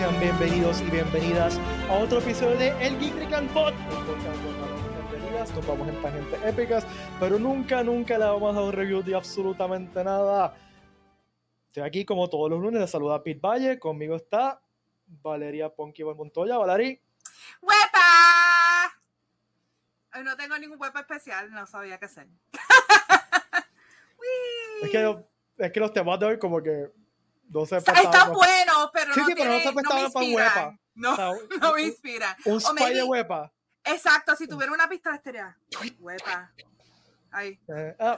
sean bienvenidos y bienvenidas a otro episodio de El Geek Recall Pod. nos vamos en tangentes épicas, pero nunca, nunca le vamos a dar un review de absolutamente nada. Estoy aquí como todos los lunes, les saluda Pete Valle, conmigo está Valeria Ponky Montoya. Valeria. ¡Huepa! Hoy no tengo ningún huepa especial, no sabía qué hacer. es, que, es que los temas de hoy como que no se Están buenos, pero sí, no, sí, pero no no para huepa. No, no me inspira. Un, un spy de huepa. Exacto, si tuviera una pista estaría huepa. Ahí. Eh, uh,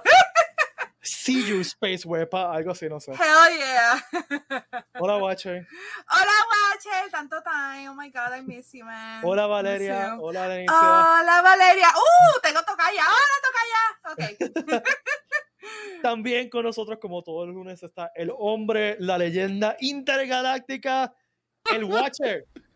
see you, Space Wepa, algo así, no sé. Hell yeah. Hola, Watcher. Hola, Watcher. Tanto time. Oh my God, I miss you, man. Hola, Valeria. Hola, Denise. Hola, Valeria. Uh, tengo tocaya. Hola, tocaya. Ok. También con nosotros, como todos los lunes, está el hombre, la leyenda intergaláctica, el Watcher.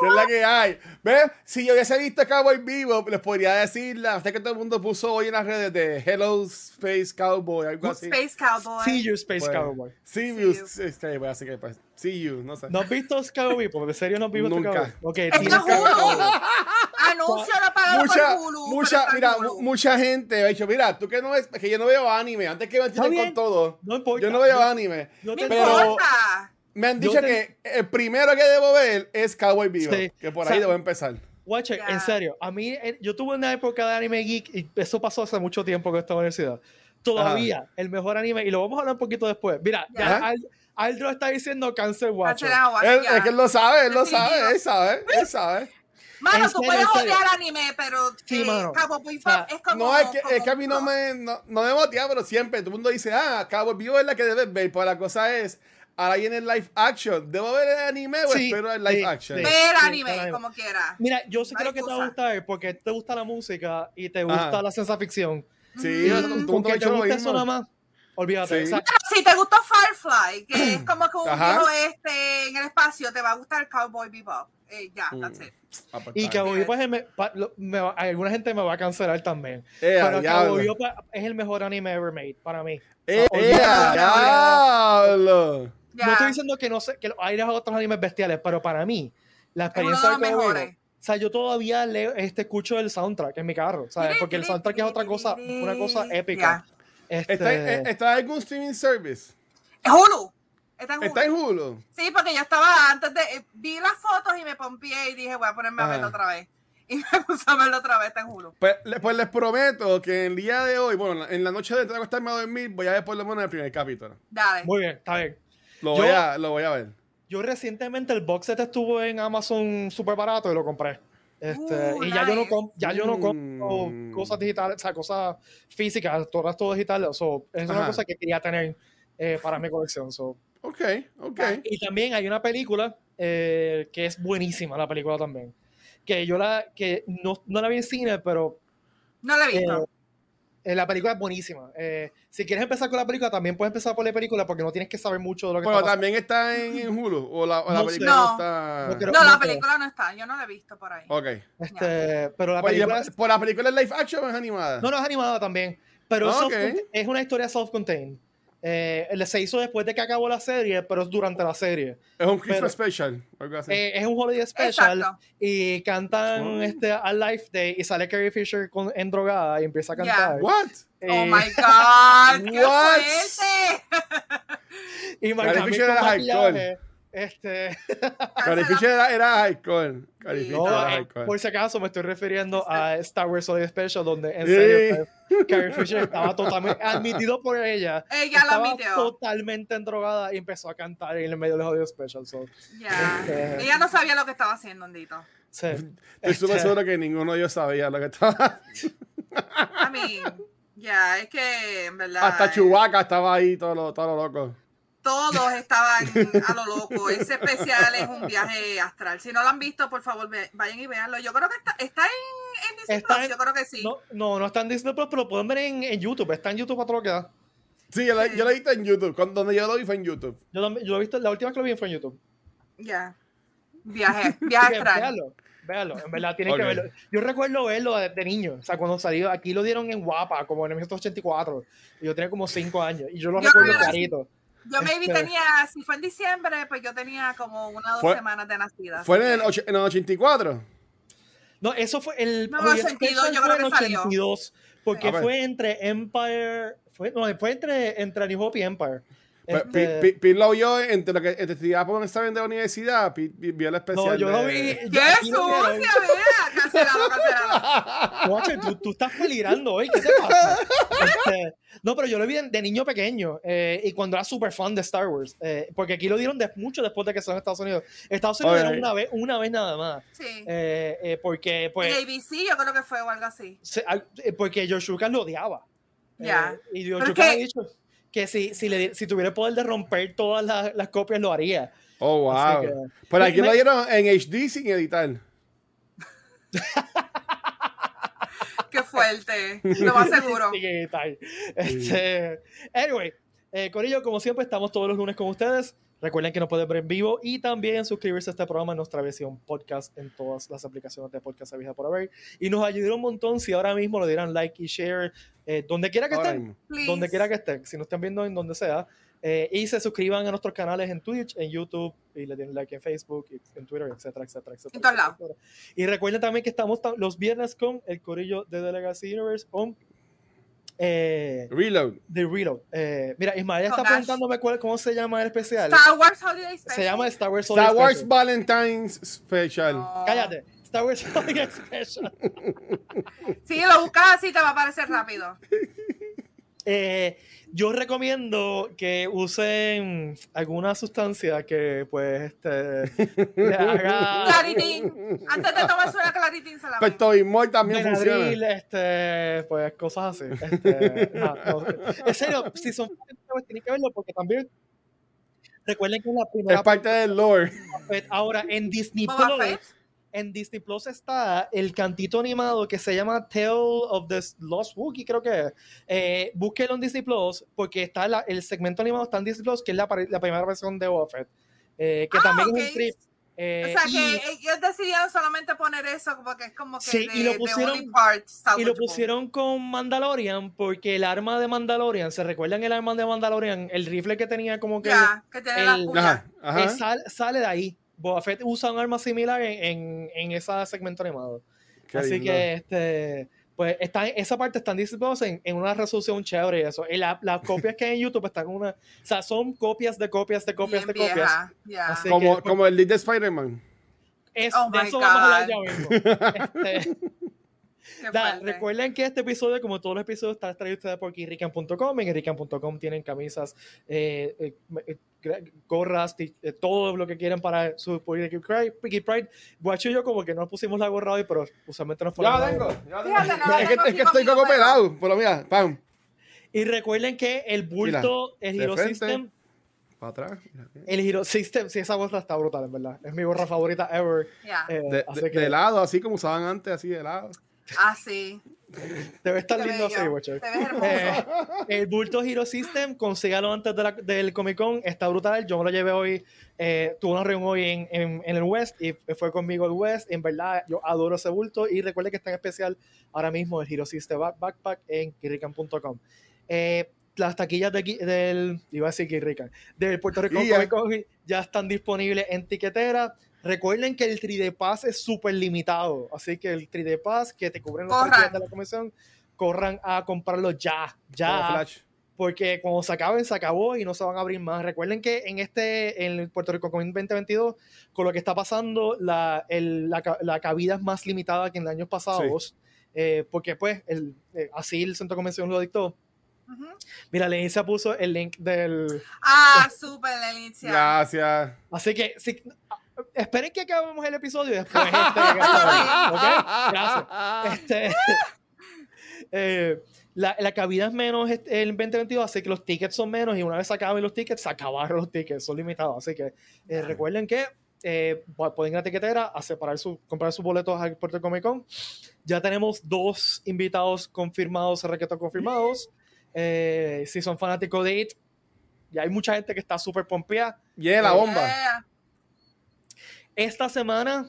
¿Qué es la que hay? ¿Ves? Si yo hubiese visto Cowboy vivo, les podría decir la que todo el mundo puso hoy en las redes de Hello Space Cowboy, algo así. Space Cowboy. See you, Space pues, Cowboy. See you, See you. así que pues, see you, no sé. ¿No has visto Cowboy? Porque en serio no has visto Nunca. Cowboy. Ok, tienes que Anuncio la pagado mucha, por Hulu. Mucha, mira, mucha gente ha dicho, mira, tú que no ves, que yo no veo anime, antes que me con todo. No importa. Yo no veo anime. No te pero, importa. Me han dicho que el primero que debo ver es Cowboy Vivo. Que por ahí debo empezar. Watcher, en serio, a mí, eh, yo tuve una época de anime geek y eso pasó hace mucho tiempo con esta universidad. Todavía, el mejor anime, y lo vamos a hablar un poquito después. Mira, ya Aldro está diciendo Cancel Watcher. es que él lo sabe, él lo sabe, él sabe, él sabe. Mano, tú puedes odiar anime, pero sí, eh, mano. Cowboy Bebop es como. No, es que, es que a mí no me, no, no me motiva, pero siempre todo el mundo dice, ah, Cowboy Vivo es la que debes ver, pero la cosa es ahora viene el live action. ¿Debo ver el anime o espero el live action? ver anime, como quiera. Mira, yo sé que que te va a gustar porque te gusta la música y te gusta la ciencia ficción. Sí, con que te gusta eso nada más. Olvídate. Sí. si te gustó Firefly, que es como que un viejo este en el espacio, te va a gustar Cowboy Bebop. Eh, ya, mm. that's it. Pues y Cowboy Bebop es me, me, alguna gente me va a cancelar también. Eh, pero Cowboy Bebop es el mejor anime ever made para mí. Eh, o diablo! No estoy diciendo que no sé, que hay otros animes bestiales, pero para mí, la experiencia de Cowboy o sea, yo todavía leo, este, escucho el soundtrack en mi carro, ¿sabes? Porque el soundtrack es otra cosa, una cosa épica. Este... ¿Está, en, ¿Está en algún streaming service? Es Hulu. Está en Hulu. ¿Está en Hulu? Sí, porque yo estaba antes de. Vi las fotos y me pompié y dije, voy a ponerme a verlo otra vez. Y me puse a verlo otra vez, está en Hulu. Pues, pues, les prometo que el día de hoy, bueno, en la noche de tengo que estarme a dormir, voy a ver por lo menos el primer capítulo. Dale. Muy bien, está bien. Lo voy, a, lo voy a ver. Yo recientemente el box set estuvo en Amazon súper barato y lo compré. Este, uh, y ya yo no, ya yo no compro mm. cosas digitales, o sea, cosas físicas, todo todo digital. So, es una cosa que quería tener eh, para mi colección. So. Ok, ok. Y también hay una película eh, que es buenísima, la película también. Que yo la, que no, no la vi en cine, pero. No la he visto. Eh, eh, la película es buenísima. Eh, si quieres empezar con la película, también puedes empezar por la película porque no tienes que saber mucho de lo que Bueno, está también está en, Hulu. O la, no película no, está. No, la película no está. Yo no la he visto por ahí. Ok. Este, pero la pues, película. Es... ¿Por la película es live action o es animada? No, no es animada también. Pero ah, es una historia self-contained. Eh, se hizo después de que acabó la serie, pero es durante la serie. Es un Christmas special. Eh, es un holiday special. Y cantan este, a Life Day y sale Carrie Fisher con, en drogada y empieza a cantar. What? oh eh, my God. ¡Qué What? y Carrie Fisher era alcohol. Este. Carrie Fisher era, era alcohol. Por si acaso me estoy refiriendo a Star Wars Holiday Special, donde en serio Carrie Fisher estaba totalmente admitido por ella. Ella estaba admitió. totalmente endrogada y empezó a cantar en el medio del Holiday Special. Ya. Este, ella no sabía lo que estaba haciendo, Andito. Sí. Estoy este, seguro que ninguno de ellos sabía lo que estaba A mí, ya, es que en verdad. Hasta Chewbacca estaba ahí, todo lo, todo lo loco todos estaban a lo loco. Ese especial es un viaje astral. Si no lo han visto, por favor, vayan y veanlo. Yo creo que está, está en, en Disney Plus, yo creo que sí. No, no, no está en Disney Plus, pero lo pueden ver en, en, YouTube. Está en YouTube a todo lo que da. Sí, yo, sí. lo he visto en YouTube. Cuando, donde yo lo vi fue en YouTube. Yo, lo, yo lo he visto, la última que lo vi fue en YouTube. Ya. Viaje, viaje astral. Véalo, véalo, en verdad tienen okay. que verlo. Yo recuerdo verlo de, de, niño, o sea, cuando salió, aquí lo dieron en Guapa, como en 1984, y yo tenía como 5 años, y yo lo yo recuerdo clarito. Yo maybe este tenía, si fue en diciembre, pues yo tenía como una o dos semanas de nacida. ¿Fue en el, en el 84? No, eso fue el. No, 82, yo creo que salió. 82, porque fue entre Empire. Fue, no, fue entre, entre New Hope y Empire. Este... Pete lo vio entre lo que estudiaba por un examen de la universidad, Pete vio el especial. No, yo lo vi. ¡Qué sucia, vea! Cancelado, cancelado. tú, tú, estás peligrando hoy, ¿qué te pasa? Este, no, pero yo lo vi de, niño pequeño eh, y cuando era súper fan de Star Wars, eh, porque aquí lo dieron de, mucho después de que son en Estados Unidos. Estados Unidos era una vez, una vez nada más. Sí. Eh, porque, pues. Y ABC yo creo que fue o algo así. porque George Lucas lo odiaba. Ya. y George Lucas ha dicho que si, si, le, si tuviera el poder de romper todas las, las copias, lo haría. Oh, wow. Pero aquí lo dieron en HD sin editar. Qué fuerte. Lo más seguro. sin editar. Este, anyway, eh, Corillo, como siempre, estamos todos los lunes con ustedes. Recuerden que nos pueden ver en vivo y también suscribirse a este programa en nuestra versión podcast en todas las aplicaciones de podcast avisa por haber. Y nos ayudaría un montón si ahora mismo le dieran like y share eh, donde quiera que estén. Donde quiera que estén. Si nos están viendo en donde sea. Eh, y se suscriban a nuestros canales en Twitch, en YouTube, y le den like en Facebook, en Twitter, etcétera, etcétera, etcétera. Y recuerden también que estamos los viernes con el corillo de The Legacy Universe con eh, Reload. The Reload. Eh, mira, Ismael está preguntándome cuál, cómo se llama el especial. Star Wars Holiday Special. Se llama Star Wars Holiday Star Wars Valentine's Special. Cállate. Star Wars Holiday Special. Si lo buscas así, te va a aparecer rápido. Eh, yo recomiendo que usen alguna sustancia que pues este le haga claritín. Antes de tomarse una claritín se la Pepto-Bismol también funciona. este pues cosas así este, no, no, en serio si son pues tienen que verlo porque también recuerden que es la primera es parte del lore. ahora en Disney Plus en Disney Plus está el cantito animado que se llama Tale of the Lost Wookiee, creo que eh, búsquelo en Disney Plus, porque está el segmento animado está en Disney Plus, que es la, primera versión de Buffett, eh, que ah, también es un trip. Eh, o sea que ellos decidieron solamente poner eso porque es como que sí, de, y lo pusieron, y lo pusieron con Mandalorian porque el arma de Mandalorian, ¿se recuerdan el arma de Mandalorian? El rifle que tenía como que, que tiene la sale de ahí. Boba Fett usa un arma similar en, en, ese segmento animado. Así que este pues está, esa parte están distribuidos en, en, una resolución chévere y eso. Y las copias que hay en YouTube están en una. O sea, son copias de copias de copias de copias. Como, pues, como el lead de Spider-Man. Oh de eso vamos a hablar ya mismo. Este, recuerden que este episodio, como todos los episodios, está traído ustedes por kirrican.com. En kirrican.com tienen camisas, eh, eh, eh gorras, todo lo que quieran para su Piggy Pride. Guacho y yo como que no nos pusimos la gorra hoy, pero usualmente nos ponemos Ya tengo, es, que, es que estoy como pelado, pero mira, pam. Y recuerden que el bulto, el Hero System... Para atrás. El Hero System, sí, esa gorra está brutal, en verdad. Es mi gorra favorita ever. Eh, de, de, lado, así como usaban antes, así de lado. Ah, sí. Debe estar lindo así, Watcher. Eh, el Bulto Hero System, consígalo antes del Comic Con, está brutal. Yo me lo llevé hoy, eh, tuve una reunión hoy en, en, el West y fue conmigo el West. En verdad, yo adoro ese bulto y recuerde que está en especial ahora mismo el Hero System Backpack en kirrican.com. Eh, las taquillas del, iba a decir Kirrican, del Puerto Rico Comic Con ya están disponibles en tiquetera Recuerden que el 3D Pass es súper limitado, así que el 3D Pass que te cubren los días de la comisión, corran a comprarlo ya, ya. Porque cuando se acaben, se acabó y no se van a abrir más. Recuerden que en este, en el Puerto Rico Comic 2022, con lo que está pasando, la, el, la, cabida es más limitada que en años pasados. Eh, porque pues el, eh, así el centro de convención lo dictó. Mira, Lenicia puso el link del. Ah, súper, Lenicia. Gracias. Así que, sí, esperen que acabemos el episodio y después este, Gracias. Este, eh, la, la, cabida es menos este, el 2022, así que los tickets son menos y una vez se acaben los tickets, se acabaron los tickets, son limitados. Así que eh, recuerden que eh, pueden ir a tiquetera a separar su, comprar sus boletos al Puerto Comic Con. Ya tenemos dos invitados confirmados, requetos confirmados. si son fanáticos de IT, ya hay mucha gente que está súper pompeada. Yeah, la bomba. Esta semana,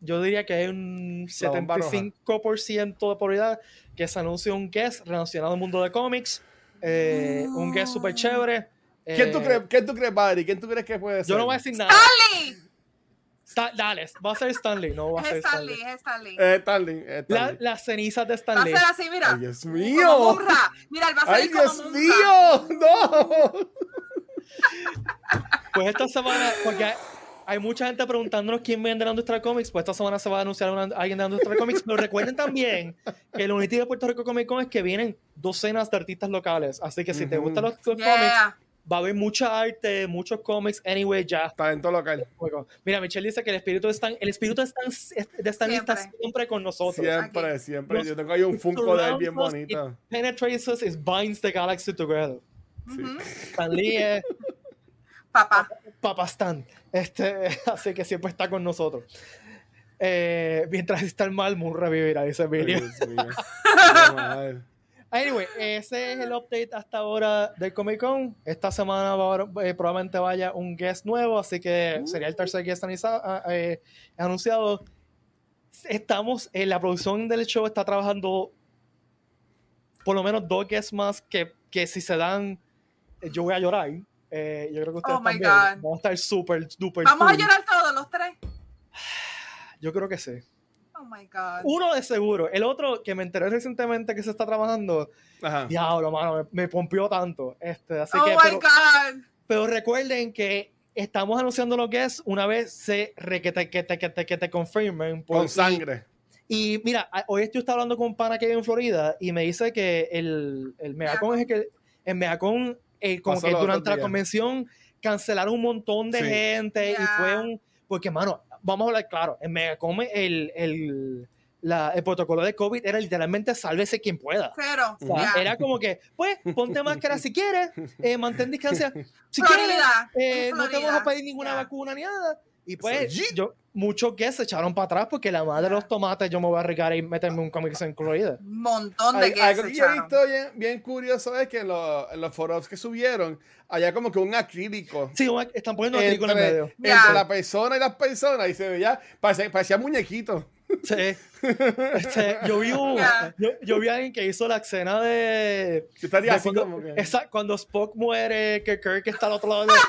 yo diría que hay un 75% de probabilidad que se anuncie un guest relacionado al mundo de cómics. Eh, un guest súper chévere. ¿Quién, tú eh, crees, ¿Quién tú crees, Badri? ¿Quién tú crees que puede ser? Yo no voy a decir nada. ¡Stanley! dale, va a ser Stanley, no va a ser Stanley. Es Stanley, es Stanley. Eh, Stanley. las cenizas de Stanley. Va a ser así, mira. ¡Ay, Dios mío! Mira, él va a salir ¡Ay, Dios como mío! ¡No! Pues esta semana, porque hay mucha gente preguntándonos quién vende la industria comics, pues esta semana se va a anunciar alguien de la industria comics, pero recuerden también que el Unity de Puerto Rico Comic Con es que vienen docenas de artistas locales, así que si te gustan los, cómics, va a haber mucha arte, muchos cómics, anyway, ya. Talento local. Mira, Michelle dice que el espíritu de Stan, el espíritu de Stan, de Stan siempre. está siempre con nosotros. Siempre, siempre. Yo tengo ahí un Funko de él bien bonito. Penetrates us, it binds the galaxy together. Sí. Stan Lee es Papá. Papá Stan. Este, así que siempre está con nosotros. Eh, mientras está el mal, Moon revivirá, dice Emilio. anyway, ese es el update hasta ahora del Comic Con. Esta semana eh, probablemente vaya un guest nuevo, así que sería el tercer guest ah, eh, anunciado. Estamos en la producción del show, está trabajando por lo menos dos guests más que, que si se dan, yo voy a llorar. Eh, yo creo que ustedes oh también. Vamos a estar súper, súper. Vamos a llorar todos los tres. Yo creo que sí. Oh my God. Uno de seguro. El otro que me enteré recientemente que se está trabajando. Ajá. Diablo, mano, me, pompió tanto. Este, así oh que, my pero, God. Pero recuerden que estamos anunciando lo que es una vez se re, que, te, que, te, que, te, que te confirmen. Con sangre. Y, mira, hoy estoy hablando con un pana que vive en Florida y me dice que el, el Megacon es el que. El Megacon eh, como que durante la convención cancelaron un montón de gente y fue un... Porque, mano, vamos a hablar claro, en Megacome el, el, la, el protocolo de COVID era literalmente sálvese quien pueda. Pero, Era como que, pues, ponte máscara si quieres, eh, mantén distancia. Si quieres, eh, no te vamos a pedir ninguna vacuna ni nada. Y pues, yo, muchos que se echaron para atrás porque la madre de los tomates yo me voy a arriesgar y meterme un cómic en Florida. Un montón de que Algo que yo he visto bien, curioso es que en, los foros que subieron, había como que un acrílico. Sí, están poniendo acrílico en el medio. Entre la persona y las personas y se veía, parecía, parecía muñequito. Sí. Este, yo, vi yo, vi a alguien que hizo la escena de. estaría así cuando, como que... esa, cuando Spock muere, que Kirk está al otro lado de.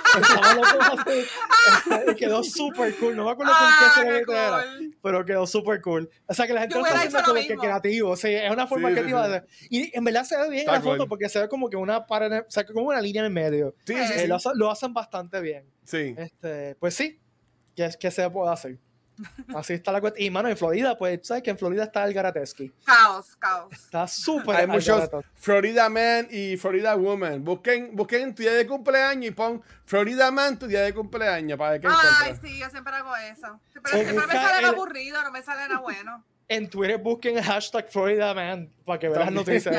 Este, quedó súper cool. No me acuerdo con qué se le cool. pero quedó súper cool. O sea que la gente lo está haciendo como que creativo. Sí, es una forma creativa de. Y en verdad se ve bien en la foto porque se ve como que una pared, o sea, como una línea en el medio. Sí, sí, eh, lo, lo, hacen bastante bien. Sí. Este, pues sí, que, que se puede hacer. Así está la cuestión. Y mano, en Florida, pues, ¿sabes que en Florida está el Garateski? Caos, caos. Está súper. Hay muchos Florida Man y Florida Woman. Busquen, busquen tu día de cumpleaños y pon Florida Man tu día de cumpleaños para ver qué Ay, sí, yo siempre hago eso. Pero siempre me sale aburrido, no me sale nada bueno. En Twitter busquen el hashtag Florida Man para que vean las noticias.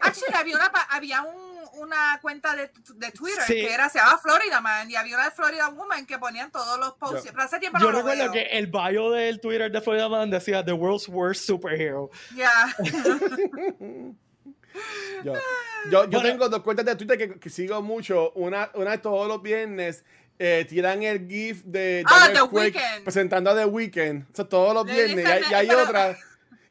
Actually, había, una, había un una cuenta de, de Twitter que era, se llamaba Florida Man y había una de Florida Woman que ponían todos los posts. Yo, hace tiempo yo recuerdo que el bio del Twitter de Florida Man decía The World's Worst Superhero. Ya. yo, yo, yo tengo dos cuentas de Twitter que, sigo mucho. Una, una de todos los viernes. Eh, tiran el GIF de ah, The Weeknd. presentando a The Weeknd. O sea, todos los viernes. Y, hay, otra.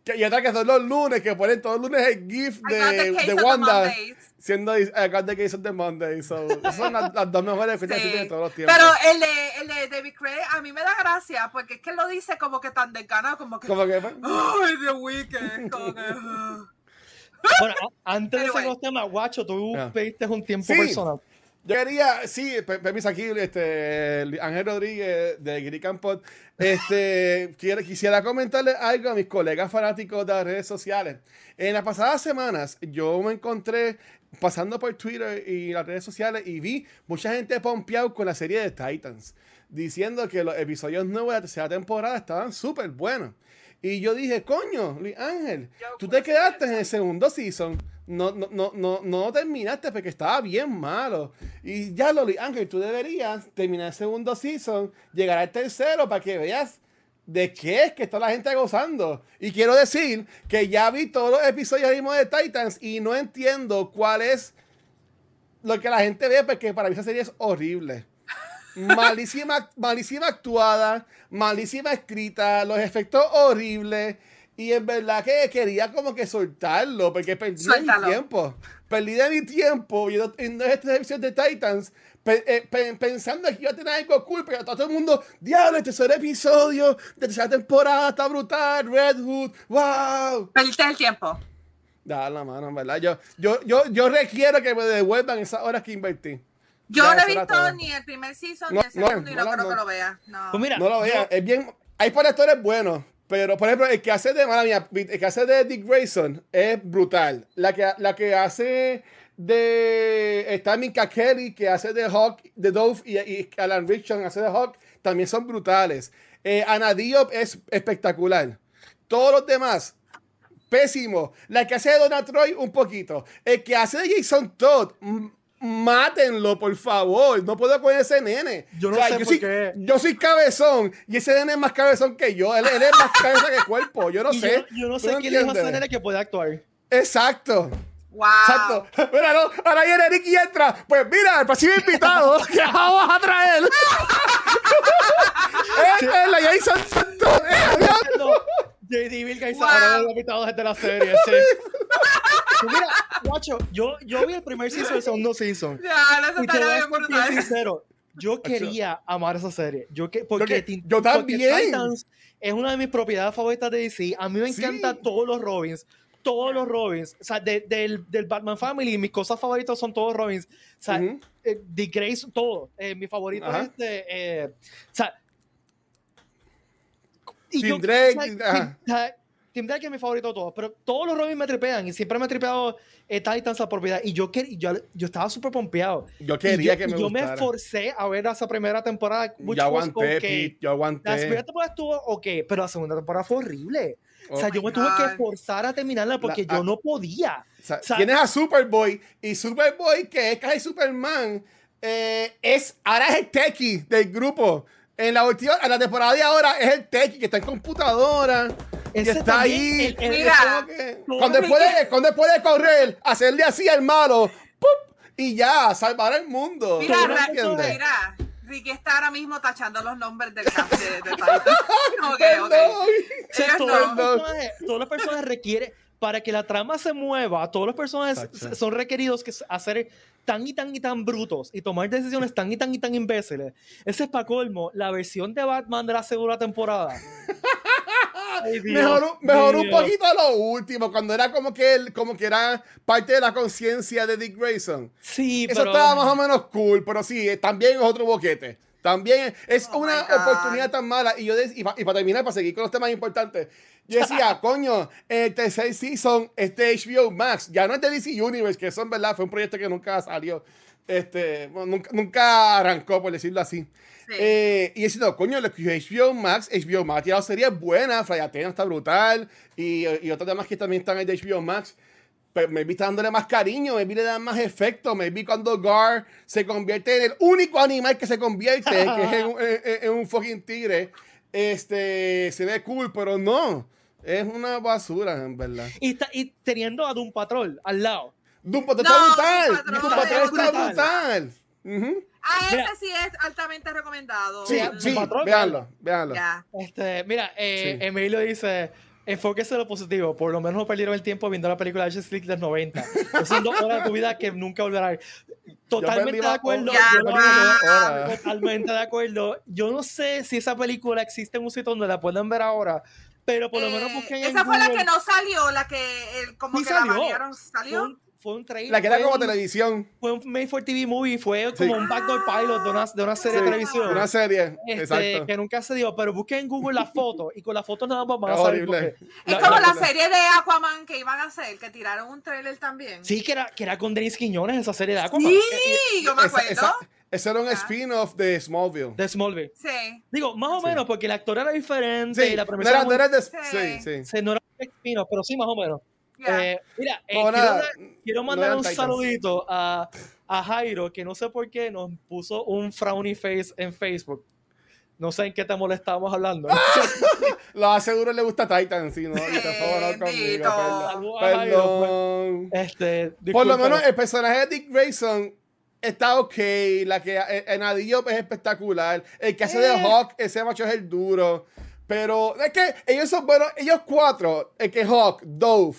Que, y otra que son los lunes, que ponen todos los lunes el GIF de, de Wanda siendo acá de Case of the Monday. So, son las, dos mejores fechas de todos los tiempos. Pero el de, el de David Craig a mí me da gracia porque es que lo dice como que tan desganado, como que. Como que. ¡Ay, The Weeknd! Como que. bueno, antes de ese tema, temas, Guacho, tú pediste un tiempo personal. Yo quería, sí, permiso aquí, este, Ángel Rodríguez de Campot, este, quisiera comentarle algo a mis colegas fanáticos de las redes sociales. En las pasadas semanas yo me encontré pasando por Twitter y las redes sociales y vi mucha gente pompeado con la serie de Titans, diciendo que los episodios nuevos de la tercera temporada estaban súper buenos. Y yo dije, coño, Luis Ángel, tú te quedaste en el segundo season. No, no, no, no, no terminaste porque estaba bien malo. Y ya, Luis Ángel, tú deberías terminar el segundo season, llegar al tercero para que veas de qué es que está la gente gozando. Y quiero decir que ya vi todos los episodios mismo de Titans y no entiendo cuál es lo que la gente ve, porque para mí esa serie es horrible. Malísima, malísima actuada, malísima escrita, los efectos horribles. Y en verdad que quería como que soltarlo, porque perdí mi tiempo. Perdí de mi tiempo viendo esta edición de Titans eh, pensando que iba a tener algo cool, pero todo el mundo, diablo, este es el episodio de tercera temporada, está brutal, Red Hood, wow. Perdiste el tiempo. Da la mano, ¿verdad? Yo, yo, yo, yo requiero que me devuelvan esas horas que invertí. Yo no he visto ni el primer season ni el segundo y no, creo que lo vea. No, pues no lo vea. Es bien. Hay actores buenos. Pero, por ejemplo, el que hace de, mala mía, el que hace de Dick Grayson es brutal. La que, la que hace de está Minka Kelly que hace de Hawk, de Dove y, Alan Richardson hace de Hawk también son brutales. Eh, Ana Diop es espectacular. Todos los demás, pésimo. La que hace de Donna Troy, un poquito. El que hace de Jason Todd, mátenlo, por favor. No puedo con ese nene. Yo no sé yo, por soy, qué. yo soy cabezón y ese nene es más cabezón que yo. Él, es más cabeza que cuerpo. Yo no sé. Yo, no sé quién es ese nene que puede actuar. Exacto. Wow. Exacto. Mira, no, ahora viene Ricky y entra. Pues mira, el próximo invitado que vamos a traer. es, es la Jason Santos. JD Vilga y wow. ahora los invitados de la serie, sí. Mira, guacho, yo, yo vi el primer season y el segundo season. Ya, está bien brutal. sincero, yo quería amar esa serie. Yo que, porque, porque yo también. Porque Titans es una de mis propiedades favoritas de DC. A mí me encantan sí. todos los Robins todos los Robins, o sea, de, del, del, Batman Family, mis cosas favoritas son todos Robins, o sea, uh -huh. eh, The Grace, todo, eh, mi favorito Ajá. es este, eh, o sea, y Tim yo, Drake, o sea, Tim Drake es mi favorito de todos, pero todos los Robins me tripean y siempre me ha tripeado eh, Titans la propiedad y yo, yo, yo estaba súper pompeado. Yo quería yo, que me Yo gustara. me esforcé a ver esa primera temporada. Yo aguanté, okay. Pete, yo aguanté. La primera temporada estuvo ok, pero la segunda temporada fue horrible. Oh o sea, yo me tuve que forzar a terminarla porque la, yo no podía. O sea, o sea, tienes a Superboy y Superboy, que es casi Superman, eh, es, ahora es el techie del grupo. En la última, en la temporada de ahora es el techie que está en computadora. Ese y está ahí. El, el, mira, que, cuando, puede, cuando puede correr, hacerle así al malo, ¡pup! y ya, salvar al mundo. Mira, mira. Ricky está ahora mismo tachando los nombres del cast de, de okay, okay. Personajes requieren, para que la trama se mueva, todos los personajes Tacha. son requeridos que hacer tan y tan y tan brutos y tomar decisiones tan y tan y tan imbéciles. Ese es para colmo la versión de Batman de la segunda temporada. Ay, Dios, mejor, mejor un poquito a lo último, cuando era como que él, como que era parte de la conciencia de Dick Grayson. Sí, Eso pero... estaba más o menos cool, pero sí, también es otro boquete. También es oh una oportunidad tan mala. Y yo y para pa terminar, para seguir con los temas importantes, yo decía, coño, el tercer season, este HBO Max, ya no es de DC Universe, que eso en verdad fue un proyecto que nunca salió. Este, bueno, nunca, nunca arrancó, por decirlo así. Sí. Eh, y diciendo, coño, HBO Max, HBO Max, ya serie buena, Fray Athena está brutal, y, y otros demás que también están en HBO Max. Pero maybe está dándole más cariño, maybe le dan más efecto, maybe cuando Gar se convierte en el único animal que se convierte, que es en, en, en, un fucking tigre, este, se ve cool, pero no, es una basura, en verdad. Y, está, y teniendo a Doom Patrol al lado. Doom Patrol no, está brutal, Doom Patrol, está brutal. brutal. Uh -huh. Ah, ese mira, sí es altamente recomendado. Sí, sí, véanlo, véanlo. Yeah. Este, mira, eh, sí. Emilio dice, enfóquese en lo positivo, por lo menos no perdieron el tiempo viendo la película de Justice League del 90. Son dos horas de tu vida que nunca volverán. Totalmente de acuerdo. Totalmente de acuerdo. Yo no sé si esa película existe en un sitio donde la puedan ver ahora, pero por lo menos busquen eh, Esa fue Google. la que no salió, la que el, como sí que salió. la banearon. ¿Salió? Fue un, trailer. La que era como un, televisión. Fue un Made for TV movie, fue como sí. un backdoor pilot de una, de una serie sí, de televisión. Una serie, este, exacto. Que nunca se dio, pero busquen en Google la foto y con la foto nada más van a horrible. Es la, como la, la, serie de Aquaman que iban a hacer, que tiraron un trailer también. Sí, que era, que era con Denis Quiñones esa serie de Aquaman. Sí, yo me acuerdo. Esa, esa, ese era un spin-off de Smallville. De Smallville. Sí. Digo, más o menos, porque el actor era diferente sí. y la premisa no era, muy... no era de... sí, sí. sí. No era un spin-off, pero sí, más o menos. Eh, mira, eh, quiero, mandar no un Titans. saludito a, a Jairo, que no sé por qué nos puso un frowny face en Facebook. No sé en qué te molestábamos hablando. Lo aseguro le gusta Titan, sí, ¿no? Y te favor conmigo. Perdón. Perdón. Pues. Este, Por lo menos el personaje de Dick Grayson está ok. La que en Adillo es espectacular. El que hace de Hawk, ese macho es el duro. Pero es que ellos son buenos, ellos cuatro, el que Hawk, Dove,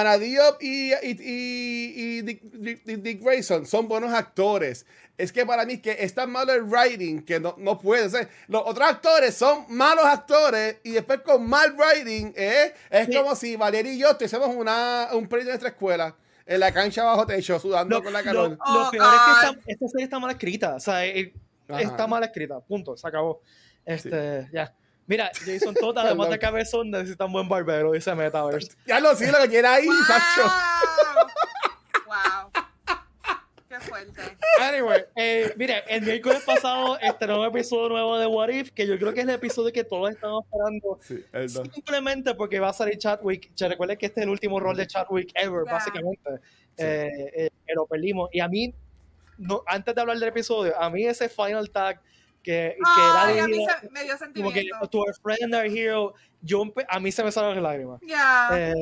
Ana Diop y, y, Dick, Grayson son buenos actores. Es que para mí que es tan malo el writing que no, no puede ser. Los otros actores son malos actores y después con mal writing eh, es como si Valeria y yo hacemos una, un proyecto en nuestra escuela en la cancha bajo techo sudando con la calor. Lo, lo peor es que esta, serie está mal escrita. O sea, eh, está mal escrita. Punto. Se acabó. Este, ya. Mira, Jason Todd, además de cabezón, necesita un buen barbero, dice Metaverse. Ya lo sí, lo que quiere ahí, Sacho. wow. Qué fuerte. Anyway, eh, mira, el miércoles pasado estrenó un episodio nuevo de What If, que yo creo que es el episodio que todos estamos esperando. Sí, simplemente porque va a salir Chadwick. Se recuerda que este es el último rol de Chadwick ever, básicamente. Eh, eh, lo perdimos. Y a mí, no, antes de hablar del episodio, a mí ese final tag que, Ay, a mí se, me dio sentimiento. Como que to our friend, our hero, yo, a mí se me salieron las lágrimas. Eh,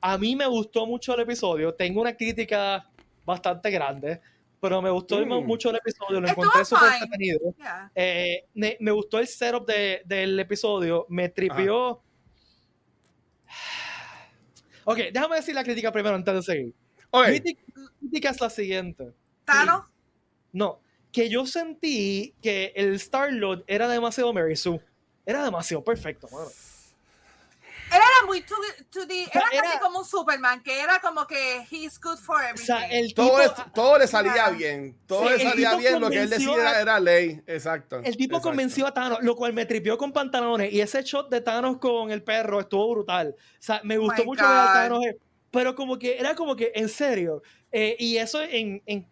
a mí me gustó mucho el episodio. Tengo una crítica bastante grande, pero me gustó mm. mucho el episodio. Lo encontré súper entretenido. Eh, me, me, gustó el setup de, del episodio. Me tripió. Ok, déjame decir la crítica primero antes de seguir. Okay. La crítica es la siguiente. ¿Tano? No, que yo sentí que el Star-Lord era demasiado Mary Sue. Era demasiado perfecto, mano. Él era muy 2D, era, casi como un Superman, que era como que he's good for everything. O sea, el todo, todo, le salía bien, todo le salía bien, lo que él decía era ley, exacto. El tipo convenció a Thanos, lo cual me tripió con pantalones, y ese shot de Thanos con el perro estuvo brutal. O sea, me gustó mucho ver a Thanos, pero como que era como que, en serio, eh, y eso en, en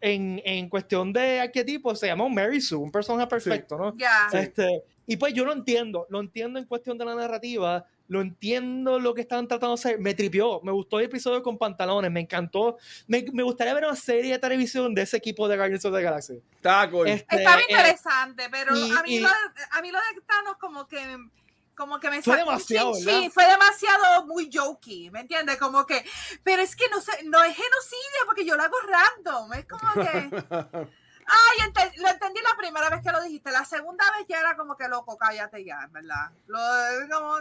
en, en, cuestión de arquetipo se llama Mary Sue, un personaje perfecto, ¿no? Este, y pues yo lo entiendo, lo entiendo en cuestión de la narrativa, lo entiendo lo que estaban tratando de hacer, me tripió, me gustó el episodio con pantalones, me encantó, me, me gustaría ver una serie de televisión de ese equipo de Guardians of the Galaxy. Está cool. Este, Está eh, interesante, pero a, mí lo, a mí lo de Thanos como que como que me fue demasiado sí, fue demasiado muy jokey, ¿me entiendes? Como que, pero es que no sé, no es genocidio porque yo lo hago random, es como que Ay, lo entendí la primera vez que lo dijiste. La segunda vez ya era como que loco, cállate ya, ¿verdad? Lo, como,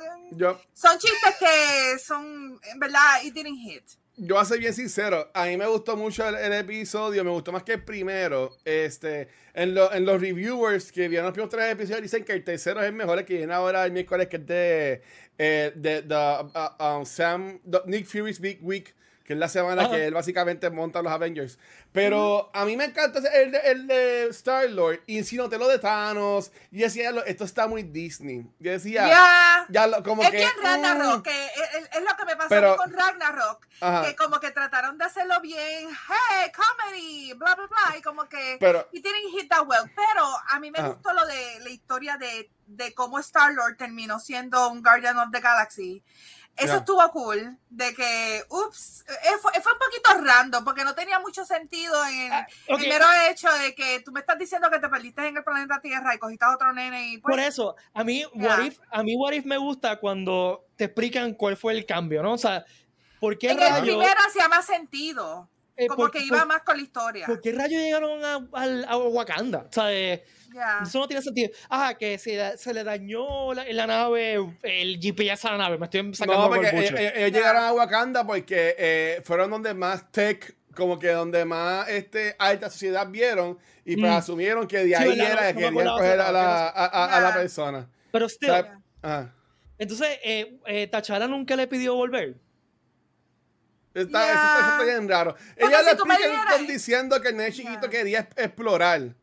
Son chistes que son, en verdad, it didn't hit yo voy a ser bien sincero, a mí me gustó mucho el, episodio, me gustó más que el primero. Este, en, en los reviewers que vieron los primeros tres episodios dicen que el tercero es el mejor, que viene ahora el miércoles, que es de, eh, de, uh, um, Sam, Nick Fury's Big Week que es la semana que él básicamente monta los Avengers. Pero a mí me encanta el de, el de Star-Lord. Y si no te lo de Thanos. Y decía, esto está muy Disney. Yo decía, ya lo, como es que. Es Ragnarok, mm. que es, lo que me pasó con Ragnarok. Que como que trataron de hacerlo bien. Hey, comedy, bla, bla, bla. Y como que. Pero, y tienen hit that well. Pero a mí me gustó lo de la historia de, de cómo Star-Lord terminó siendo un Guardian of the Galaxy. Eso estuvo cool, de que, ups, eh, fue, fue, un poquito random, porque no tenía mucho sentido en ah, el mero hecho de que tú me estás diciendo que te perdiste en el planeta Tierra y cogiste a otro nene y pues, Por eso, a mí, what if, a mí What If me gusta cuando te explican cuál fue el cambio, ¿no? O sea, ¿por qué en el primero hacía más sentido, eh, como que iba más con la historia. ¿Por qué rayos llegaron a, a, Wakanda? O sea, eh, eso no tiene sentido. Ah, que se, se le dañó la, la, nave, el GPS a la nave. Me estoy sacando No, porque ellos, ellos llegaron a Wakanda porque eh, fueron donde más tech, como que donde más este, alta sociedad vieron y pues mm. asumieron que de ahí era que querían coger a la, a, a, la persona. Pero still. Entonces, eh, eh, Tachala nunca le pidió volver. Está, Eso, está bien raro. Ella le explica diciendo que el chiquito quería explorar.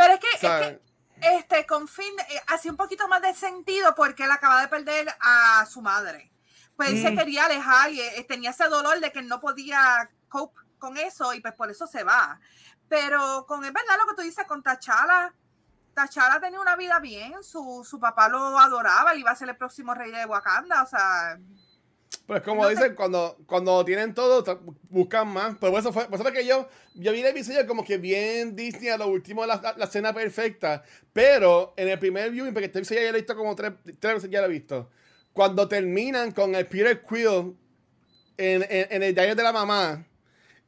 Pero es que, este, con Finn eh, hacía un poquito más de sentido porque él acaba de perder a su madre. Pues él se mm. quería alejar y eh, tenía ese dolor de que no podía cope con eso y pues por eso se va. Pero con es verdad lo que tú dices con Tachala. Tachala tenía una vida bien, su, su papá lo adoraba, él iba a ser el próximo rey de Wakanda, o sea, pues como dicen, cuando, cuando tienen todo, buscan más. Pero eso fue, por eso que yo, yo vi el episodio como que bien Disney a lo último, la, la, escena perfecta. Pero en el primer viewing, porque este episodio ya lo he visto como tres, tres veces, ya lo he visto. Cuando terminan con el Peter Quill en, en, el diario de la mamá,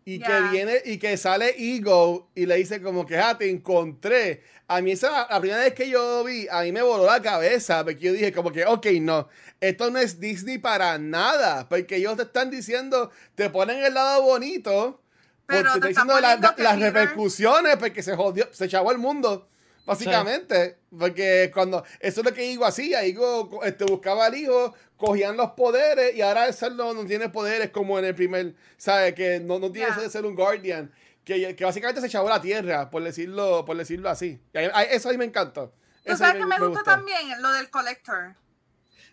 y que viene y que sale Ego y le dice como que, ah, te encontré. A mí esa, la primera vez que yo vi, a mí me voló la cabeza, porque yo dije como que, ok, no, esto no es Disney para nada, porque ellos te están diciendo, te ponen el lado bonito, porque te, están diciendo las repercusiones, porque se jodió, se echó el mundo. Básicamente, porque cuando eso es lo que Igo hacía, Igo este, buscaba al hijo, cogían los poderes y ahora él no, no tiene poderes como en el primer, ¿sabes? Que no, no tiene eso de ser un guardian, que, que, básicamente se echaba la tierra, por decirlo, por decirlo así. Eso a mí me encantó. ¿Tú sabes que me, gustó también? Lo del collector.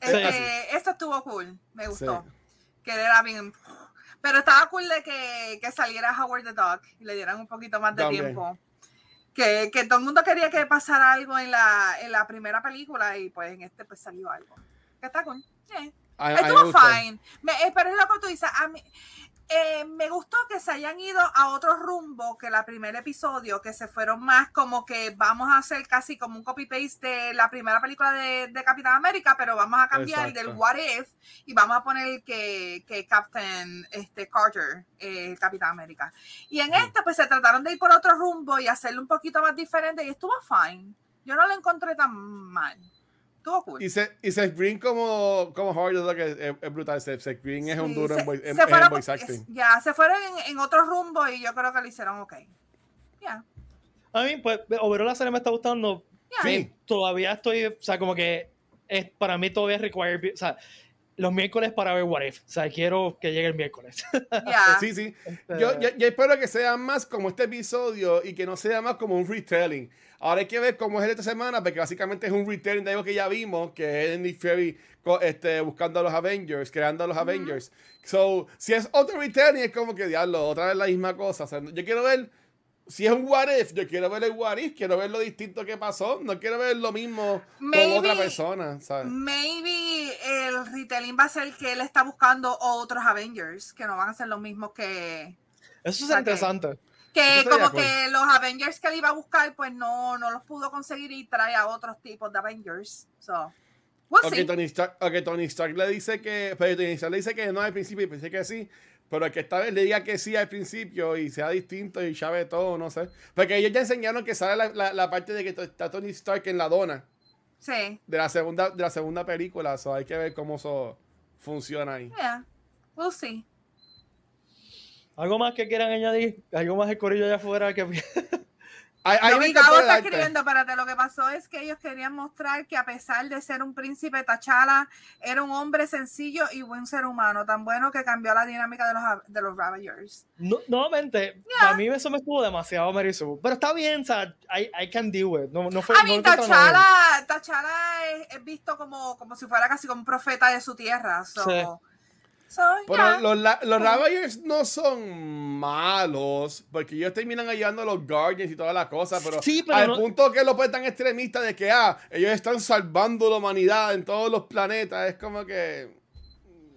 Este, Esto estuvo cool, me gustó. Que era bien... Pero estaba cool de que, que saliera Howard the Dog y le dieran un poquito más de tiempo que, que, todo el mundo quería que pasara algo en la, en la primera película y pues en este pues salió algo. ¿Qué está con? Sí. Estuvo fine. Me, eh, pero es lo que tú dices. A mí, eh, me gustó que se hayan ido a otro rumbo que la primer episodio, que se fueron más como que vamos a hacer casi como un copy-paste de la primera película de, de, Capitán América, pero vamos a cambiar del What If y vamos a poner que, que Captain este, Carter, eh, Capitán América. Y en esta pues se trataron de ir por otro rumbo y hacerlo un poquito más diferente y estuvo fine. Yo no lo encontré tan mal. Y, se, y Seth Green como, como Howard es, es, brutal. Seth, Green es un duro en, voice acting. Ya, se fueron en, en, otro rumbo y yo creo que lo hicieron ok. Ya. A mí, pues, overall la serie me está gustando. Sí. Todavía estoy, o sea, como que es, para mí todavía es required, o sea, los miércoles para ver What If. O sea, quiero que llegue el miércoles. Sí, sí. Este yo, yo, espero que sea más como este episodio y que no sea más como un retelling. Ahora hay que ver cómo es esta semana, porque básicamente es un retelling de algo que ya vimos, que es Nick Fury este, buscando a los Avengers, creando a los Avengers. So, si es otro retelling, es como que, diablo, otra vez la misma cosa. O sea, yo quiero ver si es un what if, yo quiero ver el what if, quiero ver lo distinto que pasó, no quiero ver lo mismo con otra persona, ¿sabes? Maybe el retelling va a ser que él está buscando otros Avengers, que no van a ser los mismos que... Eso es interesante. Que, como que los Avengers que él iba a buscar, pues no, no los pudo conseguir y trae a otros tipos de Avengers. So, we'll Tony Stark, Tony Stark le dice que, pero Tony Stark le dice que no al principio y pensé que sí, pero que esta vez le diga que sí al principio y sea distinto y ya ve todo, no sé. Porque ellos ya enseñaron que sale la, la, parte de que está Tony Stark en la dona. Sí. De la segunda, de la segunda película. So hay que ver cómo eso funciona ahí. Yeah. We'll see. ¿Algo más que quieran añadir? ¿Algo más de corillo allá afuera que Hay, no, está escribiendo, espérate, lo que pasó es que ellos querían mostrar que a pesar de ser un príncipe, T'Challa era un hombre sencillo y buen ser humano, tan bueno que cambió la dinámica de los, de los Ravagers. No, nuevamente, a mí eso me estuvo demasiado Marisu, pero está bien, o sea, I, I can deal with No, no fue, a mí, T'Challa, es, visto como, como si fuera casi como un profeta de su tierra, so. Pero los, los Ravagers no son malos, porque ellos terminan ayudando a los Guardians y todas las cosas, pero, al punto que lo pueden tan extremista de que ah, ellos están salvando la humanidad en todos los planetas, es como que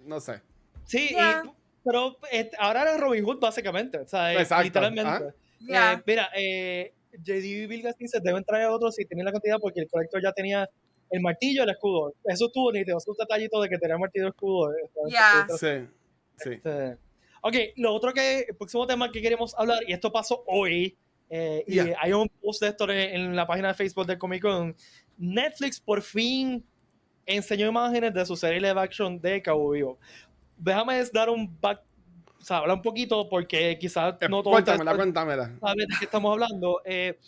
no sé. Sí, pero eh, ahora era Robin Hood básicamente, o sea, literalmente. Eh, mira, eh, JD y Bill dice deben traer a otros si tienen la cantidad porque el colector ya tenía el martillo, el escudo. Eso estuvo nítido, un detallito de que tenía martillo y escudo. Eh, ya. Sí, sí. Este, ok, lo otro que, el próximo tema que queremos hablar, y esto pasó hoy, eh, y hay un post de esto en, la página de Facebook del Comic Con. Netflix por fin enseñó imágenes de su serie live action de Cabo Vivo. Déjame dar un back, o sea, hablar un poquito porque quizás eh, no todo. Cuéntamela, cuéntamela. ¿Sabes de qué estamos hablando? Eh,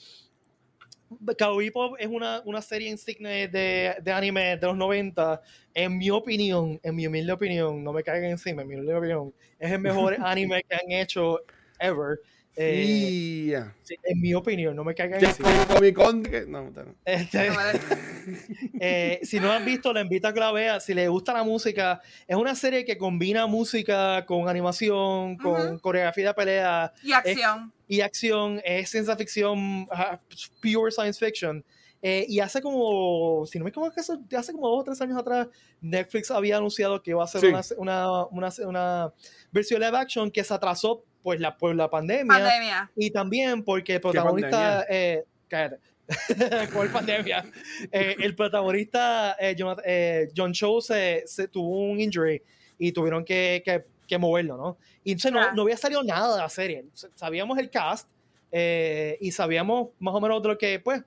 Cowboy Pop es una, una serie insignia de, de, anime de los 90. En mi opinión, en mi humilde opinión, no me caigan encima, en mi humilde opinión, es el mejor anime que han hecho ever. Eh, en mi opinión, no me caigan encima. No, este, eh, si no han visto, le invito a que la vea. Si les gusta la música, es una serie que combina música con animación, con coreografía de pelea. Y acción y acción, es ciencia ficción, pure science fiction. Eh, y hace como, si no me equivoco, hace como dos o tres años atrás, Netflix había anunciado que iba a hacer una, una, una, versión live action que se atrasó pues, la, por la pandemia, Y también porque el protagonista. Eh, cállate. por pandemia. Eh, el protagonista John, John Cho se, tuvo un injury y tuvieron que, que que moverlo, ¿no? Y entonces no, no había salido nada de la serie. Sabíamos el cast eh, y sabíamos más o menos de lo que, pues,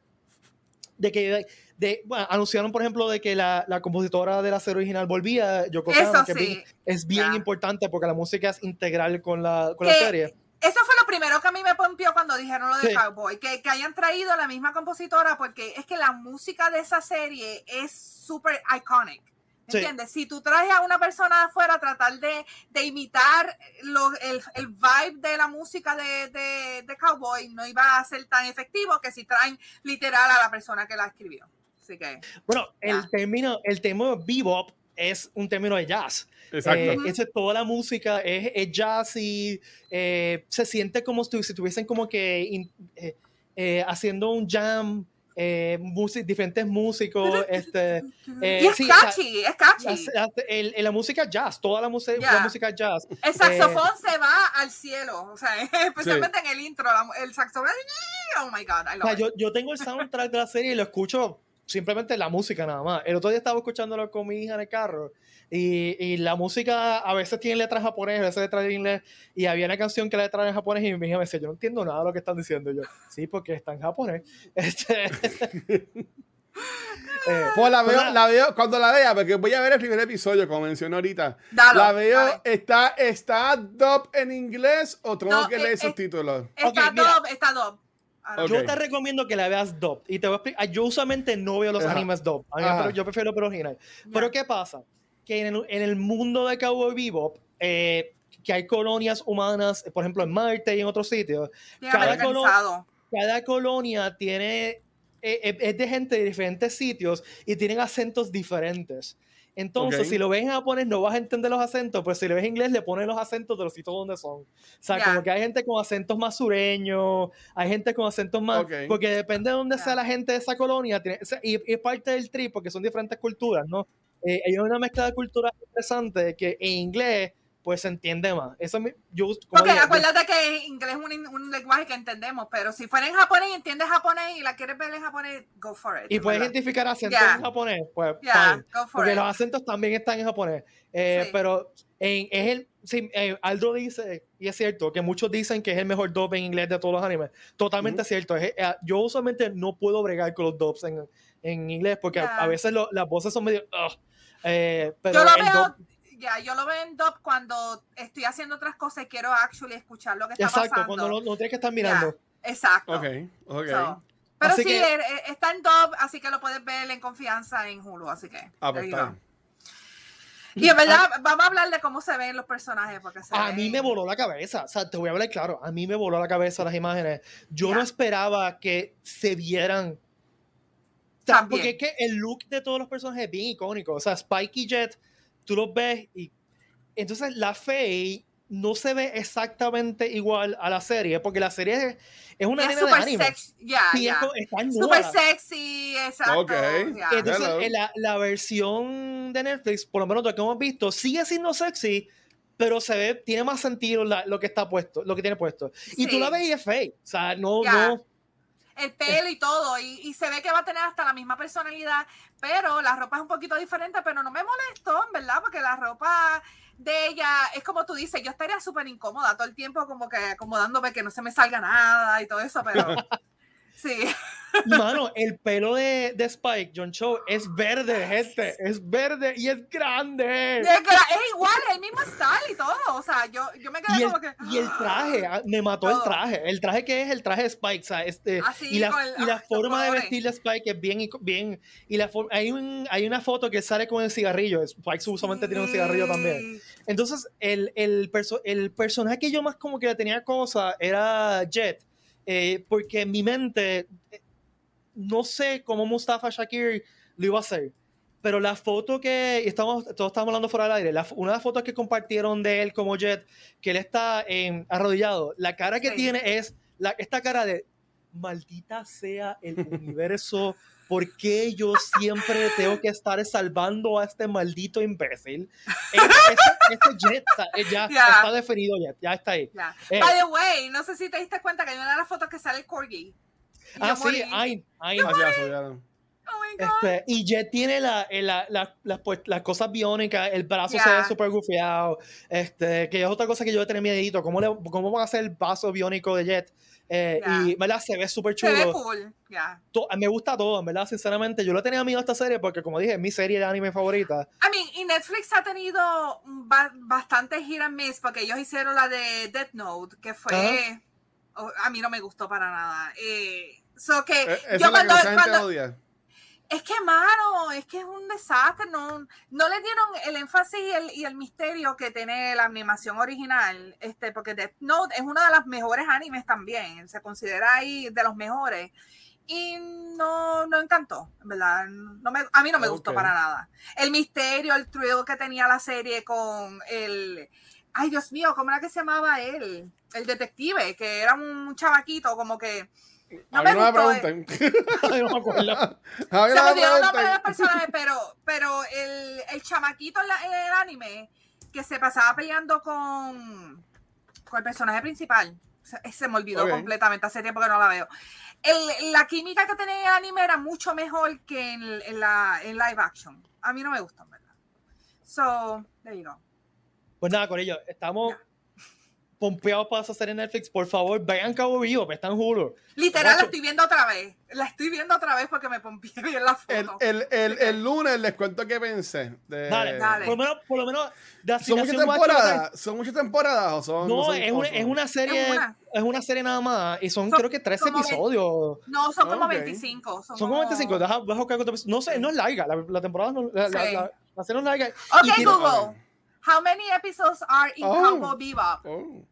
de que de, bueno, anunciaron, por ejemplo, de que la, la, compositora de la serie original volvía, Yoko Kano, que es bien, importante porque la música es integral con la, con la serie. Eso fue lo primero que a mí me pompió cuando dijeron lo de Cowboy, que, que, hayan traído a la misma compositora, porque es que la música de esa serie es súper iconic. ¿Entiendes? Si tú traes a una persona de afuera a tratar de, de imitar lo, el, el, vibe de la música de, de, de, Cowboy, no iba a ser tan efectivo que si traen literal a la persona que la escribió. Así que. Bueno, el término, el término bebop es un término de jazz. Exacto. Eh, es toda la música es, es jazz y eh, se siente como si estuviesen como que eh, eh, haciendo un jam eh, diferentes músicos. Este, eh, y es catchy, es catchy. El, la música jazz, toda la, música la música jazz. El saxofón eh, se va al cielo, o sea, especialmente en el intro, el saxofón, oh my god, I love yo, yo tengo el soundtrack de la serie y lo escucho simplemente la música nada más. El otro día estaba escuchándolo con mi hija en el carro y, y, la música a veces tiene letras japonesas, a veces letras en inglés y había una canción que la letra en japonés y mi hija me decía, yo no entiendo nada de lo que están diciendo. yo, sí, porque está en japonés. Este, eh, pues la veo, la veo, cuando la vea, porque voy a ver el primer episodio, como mencioné ahorita. la veo, está, está dub en inglés o tengo que leer subtítulos. Está dub, está dub. Yo te recomiendo que la veas dub. Y te voy a explicar. Yo usualmente no veo los animes dub. yo prefiero el original. Pero ¿qué pasa? Que en el, en el mundo de Cowboy Bebop, eh, que hay colonias humanas, por ejemplo en Marte y en otros sitios, cada, cada, colonia tiene, eh, eh, es de gente de diferentes sitios y tienen acentos diferentes. Entonces, si lo ves en japonés, no vas a entender los acentos, pero si lo ves en inglés, le ponen los acentos de los sitios donde son. O sea, como que hay gente con acentos más sureños, hay gente con acentos más. Porque depende de dónde sea la gente de esa colonia, y, es parte del trip, porque son diferentes culturas, ¿no? Eh, hay una mezcla de culturas interesante que en inglés pues se entiende más. Eso yo, Porque acuérdate que inglés es un, lenguaje que entendemos, pero si fuera en japonés y entiendes japonés y la quieres ver en japonés, go for it. Y puedes identificar acentos en japonés, pues fine. Porque los acentos también están en japonés. Eh, pero en, es el, sí, eh, Aldo dice, y es cierto, que muchos dicen que es el mejor dub en inglés de todos los animes. Totalmente cierto. Es, eh, yo usualmente no puedo bregar con los dubs en, en inglés porque a, veces las voces son medio... pero yo lo veo ya, yo lo veo en dub cuando estoy haciendo otras cosas y quiero actually escuchar lo que está pasando. Exacto, cuando no, tienes que estar mirando. exacto. Ok, ok. pero sí, eh, eh, está en dub, así que lo puedes ver en confianza en Hulu, así que. Ah, pues y en verdad, vamos a hablar de cómo se ven los personajes. Porque a mí me voló la cabeza. O sea, te voy a hablar claro. A mí me voló la cabeza las imágenes. Yo no esperaba que se vieran. porque es que el look de todos los personajes es bien icónico. O sea, Spike y Jet tú los ves y entonces la Faye no se ve exactamente igual a la serie, porque la serie es, una nena de anime. Sexy, yeah, Super sexy, exacto. Entonces, la, la, versión de Netflix, por lo menos lo que hemos visto, sigue siendo sexy, pero se ve, tiene más sentido lo que está puesto, lo que tiene puesto. Y tú la ves y es fake. O sea, no, no el pelo y todo, y, se ve que va a tener hasta la misma personalidad, pero la ropa es un poquito diferente, pero no me molestó, ¿verdad? Porque la ropa de ella es como tú dices, yo estaría súper incómoda todo el tiempo como que acomodándome que no se me salga nada y todo eso, pero sí. Mano, el pelo de, de, Spike, John Cho, es verde, gente. Es verde y es grande. es, igual, es el mismo style y todo. O sea, yo, yo me quedé como que. Y el traje, ah, me mató el traje. El traje que es el traje de Spike, o sea, este. y la, y la forma de vestir de Spike es bien. bien y la hay, un, hay una foto que sale con el cigarrillo. Spike usualmente tiene un cigarrillo también. Entonces, el, el, el personaje que yo más como que le tenía cosa era Jet. Eh, porque en mi mente no sé cómo Mustafa Shakir lo iba a hacer, pero la foto que estamos, todos estamos hablando fuera del aire, una de las fotos que compartieron de él como Jet, que él está en, arrodillado, la cara que tiene es la, esta cara de maldita sea el universo. ¿Por qué yo siempre tengo que estar salvando a este maldito imbécil? Este, Jet ya está definido, Jet, ya está ahí. Eh, By the way, no sé si te diste cuenta que hay una de las fotos que sale el Corgi ah, sí, hay, hay. Oh. Este, y Jet tiene la, eh, la- la- las, pues, las cosas biónicas, el brazo se Yeah. ve súper gufiado, este, que es otra cosa que yo tenía miedito, ¿cómo, le, cómo van a hacer el brazo biónico de Jet? Eh, Yeah. Y, ¿verdad? Se ve súper Se ve chulo. cool. To- me gusta todo, verdad, sinceramente. Yo le tenía miedo a esta serie porque, como dije, es mi serie de anime favorita. I mean, y Netflix ha tenido ba- bastante hit and miss porque ellos hicieron la de Death Note, que fue. Oh, a mí no me gustó para nada. Eh, so que Esa yo es la que cuando, odia. es que mano, es que es un desastre, no, no le dieron el énfasis y el, y el misterio que tiene la animación original, este, porque Death Note es una de las mejores animes también, se considera ahí de los mejores. Y no, no encantó, en verdad. No me, a mí no me gustó para nada. El misterio, el thrill que tenía la serie con el. Ay, Dios mío, ¿cómo era que se llamaba él? El detective, que era un chavaquito, como que. No a me mí no me gustó, eh. pregunten. Ay, no me acuerdo. A mí Se no me me olvidó el nombre del pregunten. personaje, pero, pero el, el chamaquito en, la- en el anime que se pasaba peleando con, con el personaje principal. Se, se me olvidó completamente, hace tiempo que no la veo. El- la química que tenía en el anime era mucho mejor que en, en la, en live action. A mí no me gustó, en verdad. So, there you go. Pues nada, con ellos, estamos pompeados para esa serie en Netflix. Por favor, vean Cabo Vivo, que está en Hulu. Literal, la estoy viendo otra vez. La estoy viendo otra vez porque me pompié bien la foto. el, el, el lunes les cuento qué pensé. de- Dale, Dale. Por lo menos, por lo menos de ¿Son muchas temporadas? ¿Son muchas temporadas o son.? No, son es, una, es una serie, Es una. es una serie nada más. Y son, Son creo que 13 como ve- episodios. No, son como Ok. 25. Son, Son como 25. Deja, deja. No sé, no es larga. La, la temporada no la, la- Sí. la- la serie no es larga. Ok, Y tiene- Google. How many episodes are in Oh. Cowboy Bebop? Oh.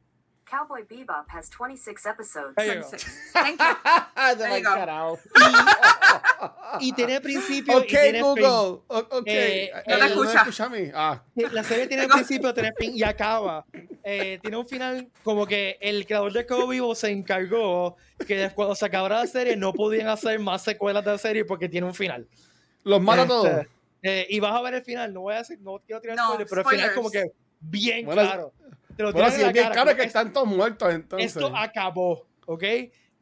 Cowboy Bebop has 26 episodes. There you go. 26. Thank you. There you go. Y tiene principio y Ok, tiene Google. O- Ok. Eh, Eh, no ¿no escucha. escucha a mí? Ah. fin. La serie tiene principio, tiene fin y acaba. Eh, tiene un final como que el creador de Cabo Vivo se encargó que cuando se acabara la serie no podían hacer más secuelas de la serie porque tiene un final. Los mata Este, todos. Eh, y vas a ver el final, no voy a decir, no quiero tirar No, spoilers, pero el final es como que bien Bueno, claro. Te lo Bueno, si es bien cara, claro que es- están todos muertos entonces. esto acabó, ¿ok?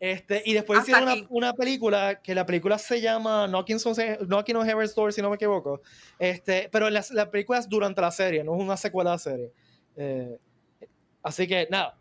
Este, y después Hasta hicieron una, una película que la película se llama Knocking on, Knocking on Heaven's Door, si no me equivoco. Este, pero la, la película es durante la serie, no es una secuela de la serie. Eh, así que nada.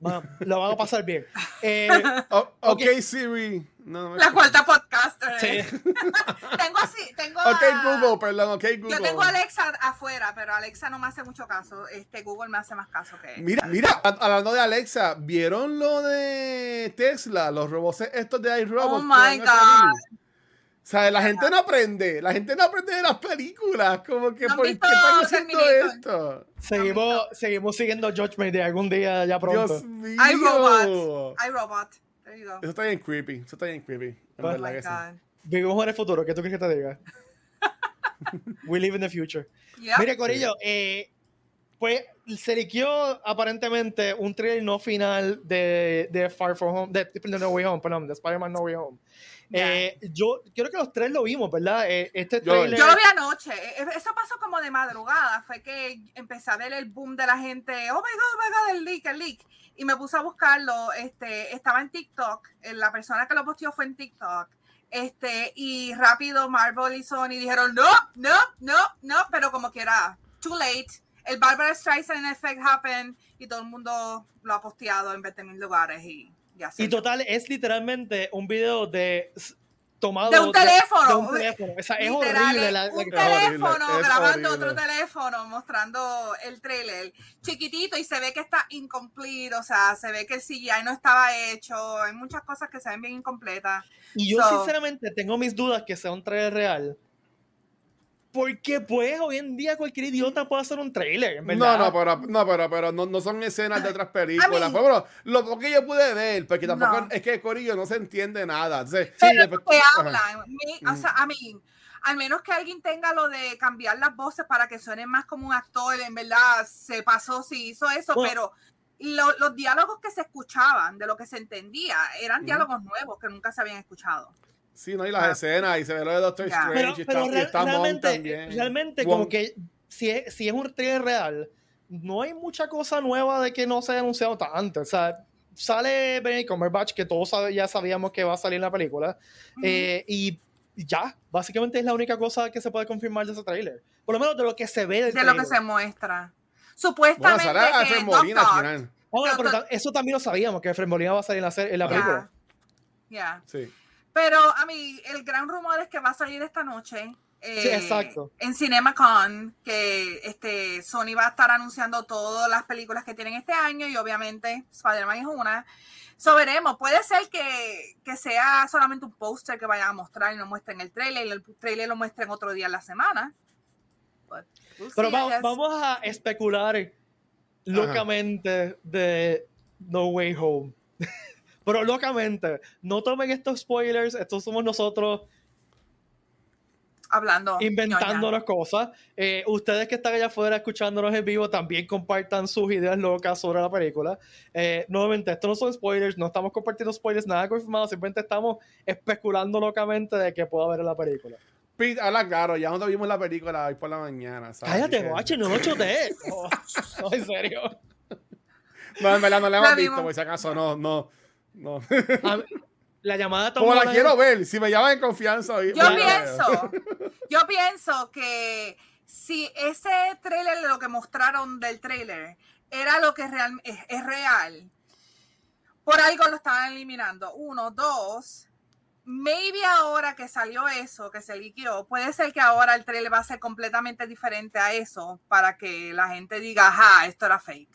Lo van a pasar bien. Eh, Oh, ok, Ok. Siri. No, no La cuarta podcaster. sí. tengo así, tengo. Ok, a- Google, perdón, ok, Google. Yo tengo a Alexa afuera, pero Alexa no me hace mucho caso. Este Google me hace más caso que. Mira, mira, hablando de Alexa, ¿vieron lo de Tesla? Los robots estos de iRobot. Oh my salir? O sea, la gente no aprende, la gente no aprende de las películas, como que ¿No han ¿por qué están haciendo esto? seguimos, seguimos siguiendo Judgment de algún día ya pronto. Dios mío. iRobot. iRobot. There you go. Eso está bien creepy, eso está bien creepy. en Oh Oh verdad my que sí. God. Vivimos en el futuro, ¿qué tú crees que te diga? We live in the future. Yep. Mire, Corillo, eh, pues se liqueó aparentemente un trailer no final de, de Far From Home, de, de No Way Home, perdón, de Spider-Man No Way Home. Eh, yo creo que los tres lo vimos, ¿verdad? Eh, este Yo- trailer. Yo lo vi anoche. Eh, Eso pasó como de madrugada. Fue que empecé a ver el boom de la gente. Oh my God, oh my God, el leak, el leak. Y me puse a buscarlo. Este, estaba en TikTok. eh, La persona que lo posteó fue en TikTok. Este, y rápido Marvel y Sony dijeron no, no, no, no, pero como quiera, too late. El Barbara Streisand effect happened y todo el mundo lo ha posteado en 20 mil lugares y Y total, es literalmente un video de tomado De un teléfono. de un teléfono. Es Literal, horrible. La, la- un horrible, teléfono es grabando horrible. otro teléfono mostrando el trailer chiquitito y se ve que está incomplete, o sea, se ve que el CGI no estaba hecho, hay muchas cosas que se ven bien incompletas. Y yo So- sinceramente tengo mis dudas que sea un trailer real. Porque pues hoy en día cualquier idiota puede hacer un trailer, en No, verdad. no, pero, no, pero, pero no, no son escenas de otras películas. mean- pero lo poco que yo pude ver, porque tampoco No. es que Corillo no se entiende nada. Entonces, Pero después- que ajá. hablan, me- o sea, a mí, al menos que alguien tenga lo de cambiar las voces para que suenen más como un actor, en verdad se pasó, sí hizo eso, Bueno. pero lo- los diálogos que se escuchaban, de lo que se entendía, eran diálogos nuevos que nunca se habían escuchado. Sí, no, y las Ah. escenas, y se ve lo de Doctor Ya. Strange, pero, y pero está, y real- está también. realmente Wong. como que si es, si es un trailer real, no hay mucha cosa nueva de que no se haya anunciado tanto. O sea, sale Benedict Cumberbatch, que todos ya sabíamos que va a salir en la película, Ujú. eh, y y ya, básicamente es la única cosa que se puede confirmar de ese trailer. Por lo menos de lo que se ve del De lo que trailer. se muestra. Bueno, Supuestamente sale Alfred que Molina al final. Bueno, Pero pero eso también lo sabíamos, que Fred Molina va a salir en la, en la Ya, película. ya. Sí. Pero a mí, el gran rumor es que va a salir esta noche. eh, Sí, exacto. En CinemaCon, que este, Sony va a estar anunciando todas las películas que tienen este año y obviamente Spider-Man es una. So veremos, puede ser que, que sea solamente un póster que vayan a mostrar y no muestren el trailer y el trailer lo muestren otro día en la semana. But we'll Pero see, vamos a especular locamente de No Way Home. Pero locamente, no tomen estos spoilers, estos somos nosotros Hablando. inventándonos cosas. Eh, ustedes que están allá afuera escuchándonos en vivo también compartan sus ideas locas sobre la película. Eh, nuevamente, esto no son spoilers, no estamos compartiendo spoilers, nada confirmado, simplemente estamos especulando locamente de que pueda haber en la película. Pete, habla claro, ya no vimos la película hoy por la mañana. ¿sabes? Cállate, guache, no lo chotees. No, no, en serio. No, en verdad no la hemos La visto, por si acaso, no, no. No. A- La llamada Como la quiero Holland- ver, si me llaman en confianza. hoy- Yo pienso, yo pienso que si ese trailer, lo que mostraron del trailer, era lo que real, es, es real, por algo lo estaban eliminando. Uno, dos, maybe ahora que salió eso, que se liquidó, puede ser que ahora el trailer va a ser completamente diferente a eso para que la gente diga, ajá, esto era fake.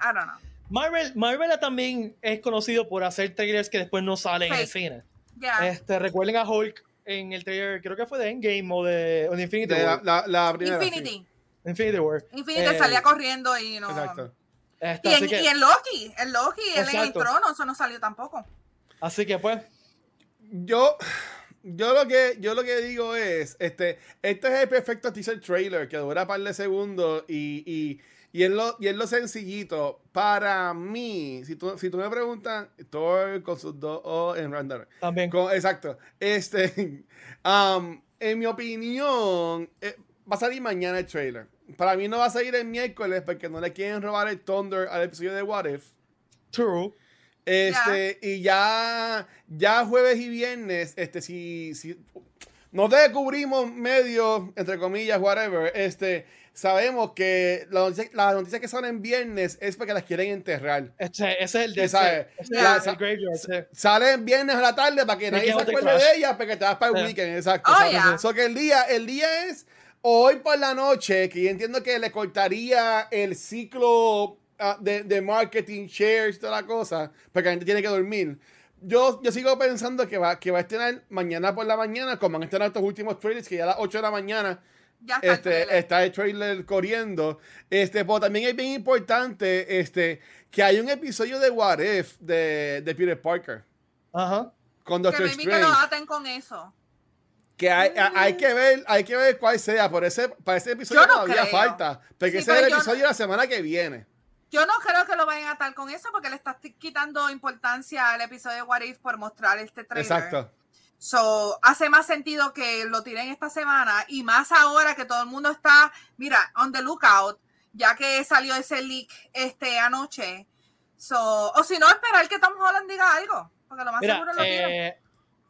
I don't know. Marvel, Marvel también es conocido por hacer trailers que después no salen en el cine. Ya. Este, recuerden a Hulk en el trailer, creo que fue de Endgame o de, o de Infinity De War. la, la primera. sí. Infinity. Infinity War. Infinity Eh, salía corriendo y no. Exacto. Este, Y así, en, que, y en Loki, en Loki, él en el trono, eso no salió tampoco. así que pues, Yo, yo lo que yo lo que digo es, este, este es el perfecto teaser trailer que dura un par de segundos y, y, y, es lo, y es lo sencillito. Para mí, si tú, si tú me preguntas, Thor con sus dos O en random. también. Con- exacto. Este, um, en mi opinión, eh, va a salir mañana el trailer. Para mí no va a salir el miércoles porque no le quieren robar el Thunder al episodio de What If. True. Este, y ya, ya jueves y viernes, este, si, si no descubrimos medios, entre comillas, whatever, este, sabemos que las noticias, las noticias que salen viernes es porque las quieren enterrar. Este, ese es el, sabes, ese ya, es el graveyard. Salen viernes a la tarde para que nadie se acuerde de ellas porque te vas para el Sí. weekend, exacto. Oh, So- yeah. so que el día, el día es hoy por la noche, que yo entiendo que le cortaría el ciclo ah, de, de marketing, shares, toda la cosa, porque la gente tiene que dormir. Yo, yo sigo pensando que va, que va a estrenar mañana por la mañana, como van a estrenar estos últimos trailers, que ya a las 8 de la mañana Ya está. el este, trailer. está el trailer corriendo. Este, pero también es bien importante este, que hay un episodio de What If de, de Peter Parker Ajá. con que Doctor que Strange. lo aten con eso. Que hay, a- hay que ver, hay que ver cuál sea. Por ese, para ese episodio no todavía creo. falta. Porque Sí, ese es el yo no- episodio de la semana que viene. Yo no creo que lo vayan a atar con eso porque le estás quitando importancia al episodio de What If por mostrar este trailer. Exacto. So, hace más sentido que lo tiren esta semana y más ahora que todo el mundo está, mira, on the lookout, ya que salió ese leak este anoche. So, o si no, esperar que Tom Holland diga algo, porque lo más Mira, seguro lo eh,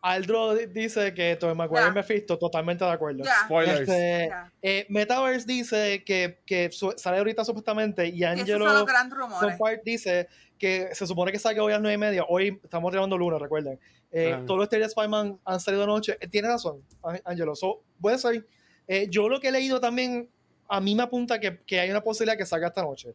Aldro di- dice que Tobey Maguire Ya. y Mephisto, totalmente de acuerdo. Ya. Spoilers. Este, Ya. eh, Metaverse dice que, que su- sale ahorita supuestamente y Angelo dice que se supone que salga hoy a las 9 y media. Hoy estamos grabando lunes, recuerden. Eh, Ah. Todos los trailers de Spider-Man han salido anoche. Eh, Tiene razón, Angelo. So, puede ser. Eh, yo lo que he leído también, a mí me apunta que, que hay una posibilidad que salga esta noche.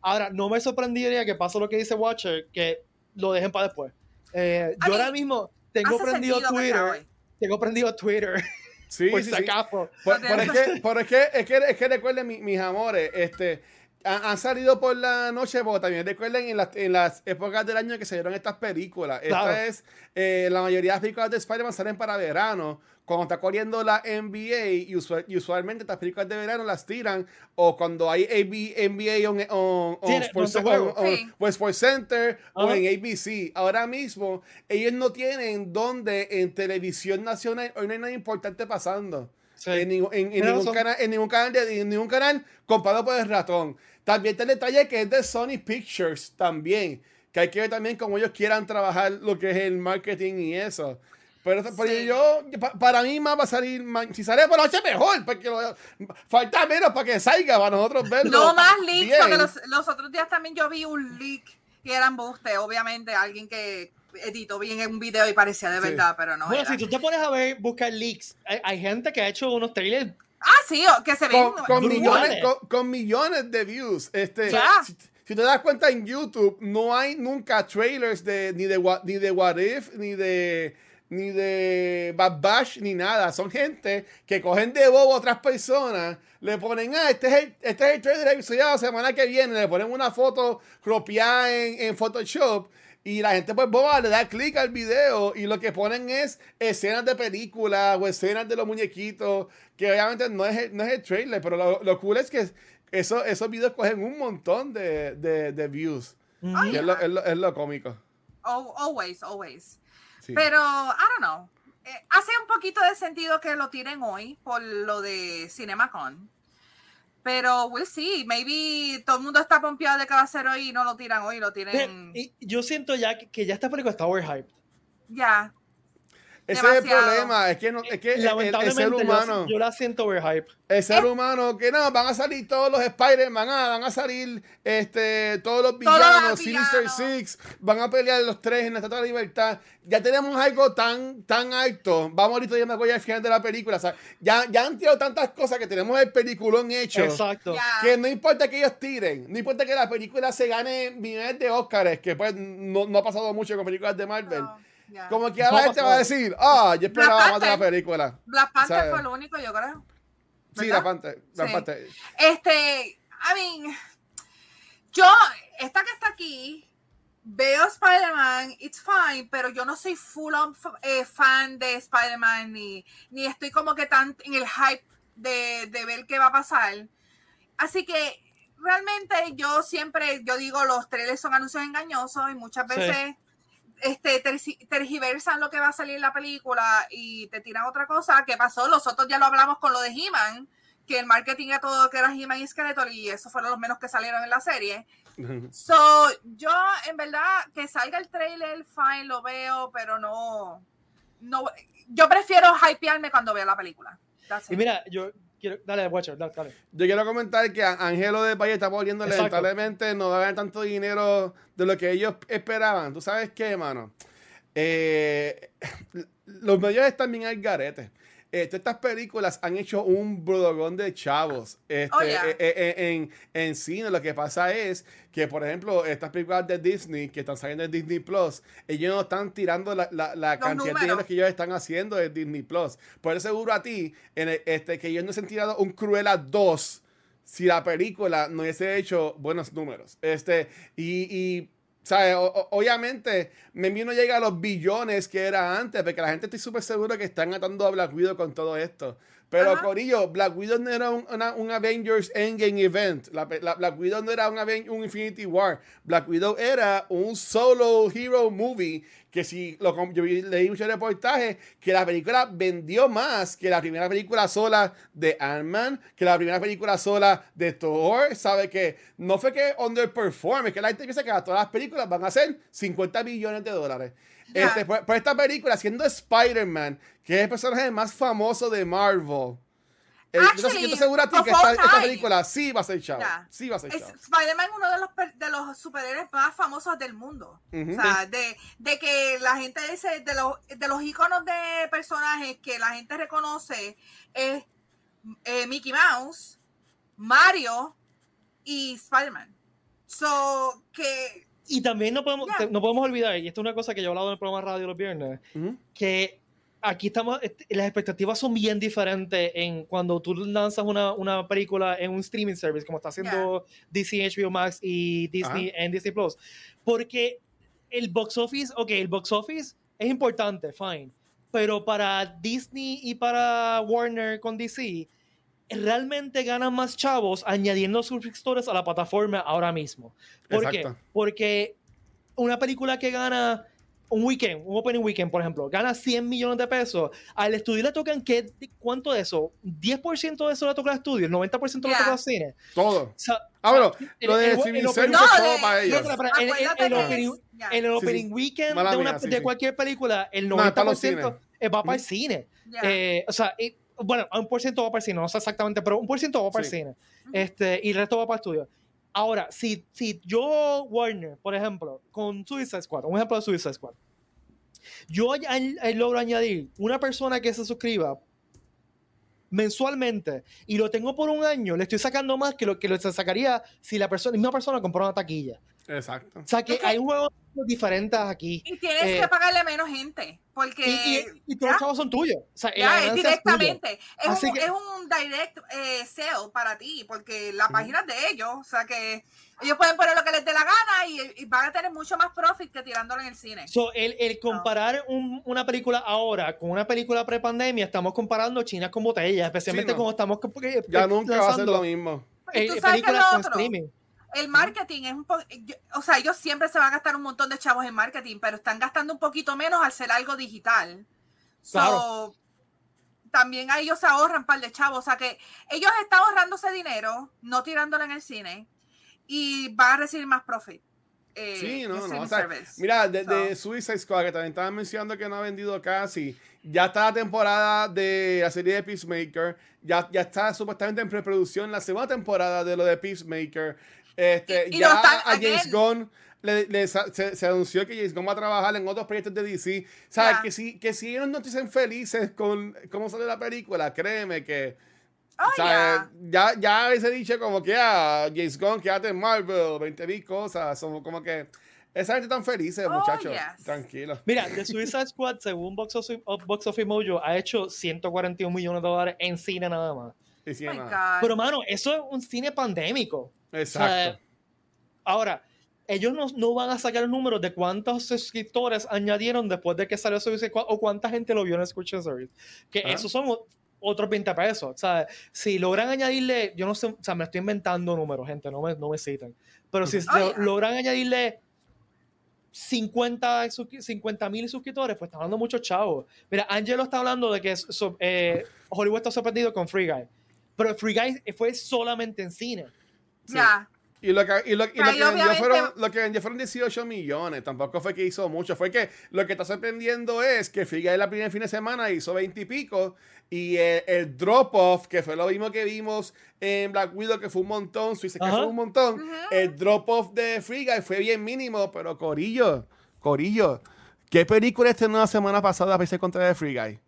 Ahora, no me sorprendería que pase lo que dice Watcher, que lo dejen para después. Eh, yo mí, ahora mismo tengo prendido Twitter. Tengo prendido Twitter. Sí, por sí, si sí. acaso. Por, por es, que, por es, que, es, que, es que recuerden, mi- mis amores, este, han, han salido por la noche, pero también recuerden en las, en las épocas del año que se dieron estas películas. Claro. Esta es, eh, la mayoría de las películas de Spider-Man salen para verano. Cuando está corriendo la NBA, y, usual- y usualmente estas películas de verano las tiran, o cuando hay AB, NBA on, on, on Sports, on- Sí. o Sports Center o Ajá. en ABC. Ahora mismo, ellos no tienen donde en televisión nacional, hoy no hay nada importante pasando. Sí. En, ningún- en- en ningún canal, en ningún canal de en ningún canal comprado por el ratón. También está el detalle que es de Sony Pictures también. Que hay que ver también cómo ellos quieran trabajar lo que es el marketing y eso. Pero, Sí. yo, pa- para mí más va a salir, si sale por la noche mejor, porque lo- falta menos para que salga, para nosotros verlo. No más leaks, bien. porque los, los otros días también yo vi un leak y era embuste, obviamente alguien que editó bien un video y parecía de Sí. verdad, pero no Bueno, era. si tú te pones a ver, buscar leaks, hay, hay gente que ha hecho unos trailers. Ah, sí, que se ven con, millones, con, con millones de views. Este, Ya. si, si te das cuenta en YouTube, no hay nunca trailers de ni de What, ni de What If, ni de ni de Bad Bash, ni nada. Son gente que cogen de bobo a otras personas, le ponen, ah, este es el, este es el trailer episodio de la semana que viene, le ponen una foto cropiada en, en Photoshop. Y la gente pues boba le da clic al video y lo que ponen es escenas de películas o escenas de los muñequitos, que obviamente no es el, no es el trailer, pero lo, lo cool es que eso, esos videos cogen un montón de, de, de views. Y es lo, es lo- es lo cómico. Al- always, always. Sí. Pero, I don't know. Eh, hace un poquito de sentido que lo tiren hoy por lo de CinemaCon. Pero we'll see. Maybe todo el mundo está pompeado de que va a ser hoy y no lo tiran hoy, lo tiren. Y yo siento ya que, que ya esta película está overhyped. Ya. Ese es el problema, es que, no, es que el, el- el Lamentablemente, ser yo la- humano, yo la siento overhyped. el ser humano, que no, van a salir todos los Spider-Man, ah, van a salir este, todos los villanos, Sinister. Six, van a pelear los tres en la Estatua de la Libertad. Ya tenemos algo tan, tan alto. Vamos ahorita, ya me voy al final de la película. o sea, ya, ya han tirado tantas cosas que tenemos el peliculón hecho. Exacto. Que no importa que ellos tiren, no importa que la película se gane millones de Oscars, que pues no, no ha pasado mucho con películas de Marvel. No, Como que ahora No la gente va a decir, ah, yo esperaba Black más de la película. Black Panther ¿sabes? fue lo único, yo creo. Sí, la Panther. La Sí. Panther. Este, I mean, yo, esta que está aquí, veo Spider-Man, it's fine, pero yo no soy full on eh, fan de Spider-Man, ni, ni estoy como que tan en el hype de, de ver qué va a pasar. Así que realmente yo siempre, yo digo, los trailers son anuncios engañosos y muchas Sí. Este, tergiversan lo que va a salir en la película y te tiran otra cosa. ¿Qué pasó? Nosotros ya lo hablamos con lo de He-Man, que el marketing era todo que era He-Man y Skeletor y eso fueron los menos que salieron en la serie. So, yo en verdad que salga el trailer, fine, lo veo, pero no, no, yo prefiero hypearme cuando veo la película. That's Y mira, yo quiero. Dale, Watcher, dale, dale. Yo quiero comentar que Angelo de Valle está volviendo Exacto. lamentablemente, no va a ganar tanto dinero de lo que ellos esperaban. ¿Tú sabes qué, mano? Eh, los medios están bien al garete. Este, estas películas han hecho un brodogón de chavos este, Oh, yeah. eh, eh, en, en cine. Lo que pasa es que, por ejemplo, estas películas de Disney que están saliendo en Disney Plus, ellos no están tirando la, la, cantidad de dinero que ellos están haciendo en Disney Plus. Por eso seguro a ti en el- este, que ellos no se han tirado un Cruella 2 si la película no hubiese hecho buenos números. Este, y, y o- obviamente, Membi no llega a los billones que era antes, porque la gente estoy súper seguro que están atando a Black Widow con todo esto. Pero, Ajá. Corillo, Black Widow no era un, una- un Avengers Endgame event. La, Black Widow no era un, Infinity War. Black Widow era un solo hero movie que si lo, yo leí muchos reportajes que la película vendió más que la primera película sola de Ant-Man, que la primera película sola de Thor. ¿Sabe que No fue que underperform, es que la gente piensa que todas las películas van a ser 50 billones de dólares. Este, por, por esta película, siendo Spider-Man, que es el personaje más famoso de Marvel. eh, te- yo Actually, te aseguro a ti que esta, película sí va a ser chavo. Sí va a ser chavo. Spider-Man es uno de los, de los superhéroes más famosos del mundo. O sea, de, de que la gente dice, de los, de los iconos de personajes que la gente reconoce es eh, Mickey Mouse, Mario y Spider-Man. So, que Y también no podemos, te- no podemos olvidar, y esto es una cosa que yo he hablado en el programa radio los viernes, que aquí estamos, este, las expectativas son bien diferentes en cuando tú lanzas una, una película en un streaming service, como está haciendo DC, HBO Max y Disney en Disney Plus. Porque el box office, ok, el box office es importante, fine. Pero para Disney y para Warner con DC, realmente ganan más chavos añadiendo suscriptores a la plataforma ahora mismo. ¿Por qué? Exacto. Porque una película que gana un weekend, un opening weekend, por ejemplo, gana 100 millones de pesos, al estudio le tocan, ¿qué, ¿cuánto de eso? ¿10% de eso le toca al estudio? ¿El 90% le Ya. toca al cine? Todo. O sea, Ah, bueno, el- lo de streaming service todo para ellos. En el opening sí. weekend de, una- mía, sí, de sí. cualquier película, el No, es para los 90%, cines. eh, va para el cine. Ya. Eh, o sea, bueno, un por ciento va para el cine, no sé exactamente, pero un por ciento va para el Sí. cine. Este, y el resto va para el estudio. Ahora, si, si yo, Warner, por ejemplo, con Suicide Squad, un ejemplo de Suicide Squad, yo logro añadir una persona que se suscriba mensualmente y lo tengo por un año, le estoy sacando más que lo que le sacaría si la persona, misma persona comprara una taquilla. Exacto. O sea que que- hay juegos diferentes aquí. Y tienes eh, que pagarle menos gente, porque Y, y- y todos los chavos son tuyos. O sea, ya es directamente. Es, un, que- es un direct eh, sale para ti, porque la página es de ellos. O sea que ellos pueden poner lo que les dé la gana y, y van a tener mucho más profit que tirándolo en el cine. So, el, el comparar un- una película ahora con una película pre-pandemia, estamos comparando chinas con botellas, especialmente Sí, no. como estamos Ya nunca va a ser lo mismo. ¿Y eh, tú sabes con streaming. El marketing es un poco, o sea, ellos siempre se van a gastar un montón de chavos en marketing, pero están gastando un poquito menos al ser algo digital. So, Claro. también a ellos se ahorran un par de chavos, o sea que ellos están ahorrándose dinero, no tirándolo en el cine, y van a recibir más profit. eh, Sí, de no, no. O sea, mira, desde So. Suicide Squad, que también estaban mencionando que no ha vendido casi, ya está la temporada de la serie de Peacemaker, ya, ya está supuestamente en preproducción la segunda temporada de lo de Peacemaker. Este, Y- y ya están- a James. Gunn le, le se, se anunció que James Gunn va a trabajar en otros proyectos de DC. ¿Sabes? Ya. Que, si, que si ellos no estén felices con cómo sale la película, créeme que Oh, o sea, ya, ya ese dicho como que ah, James Gunn, quédate en Marvel, 20 mil cosas. Somos como que esa gente tan felices, Oh, muchachos. yes. Tranquilo. Mira, The Suicide Squad, según Box Office, Box Office Mojo, ha hecho 141 millones de dólares en cine nada más. Oh my nada. God. Pero, mano, eso es un cine pandémico. Exacto. O sea, ahora, ellos no, no van a sacar números de cuántos suscriptores añadieron después de que salió Suicide Squad o cuánta gente lo vio en Escucha Service. Que Ah. esos son otros 20 pesos. O sea, si logran añadirle, yo no sé, o sea, me estoy inventando números, gente, no me, no me citan. Pero si logran añadirle 50 mil suscriptores, pues está hablando mucho chavos. Mira, Angelo está hablando de que so- eh, Hollywood está sorprendido con Free Guy. Pero Free Guy fue solamente en cine. Ya. Y lo que, y lo, y lo que vendió fueron, lo que vendió fueron 18 millones. Tampoco fue que hizo mucho. Fue que lo que está sorprendiendo es que Free Guy la primera fin de semana hizo 20 y pico. Y el, el drop-off, que fue lo mismo que vimos en Black Widow, que fue un montón, Suicide Ajá. fue un montón. El drop-off de Free Guy fue bien mínimo, pero Corillo, Corillo. ¿Qué película estrenó la semana pasada para contra de Free Guy?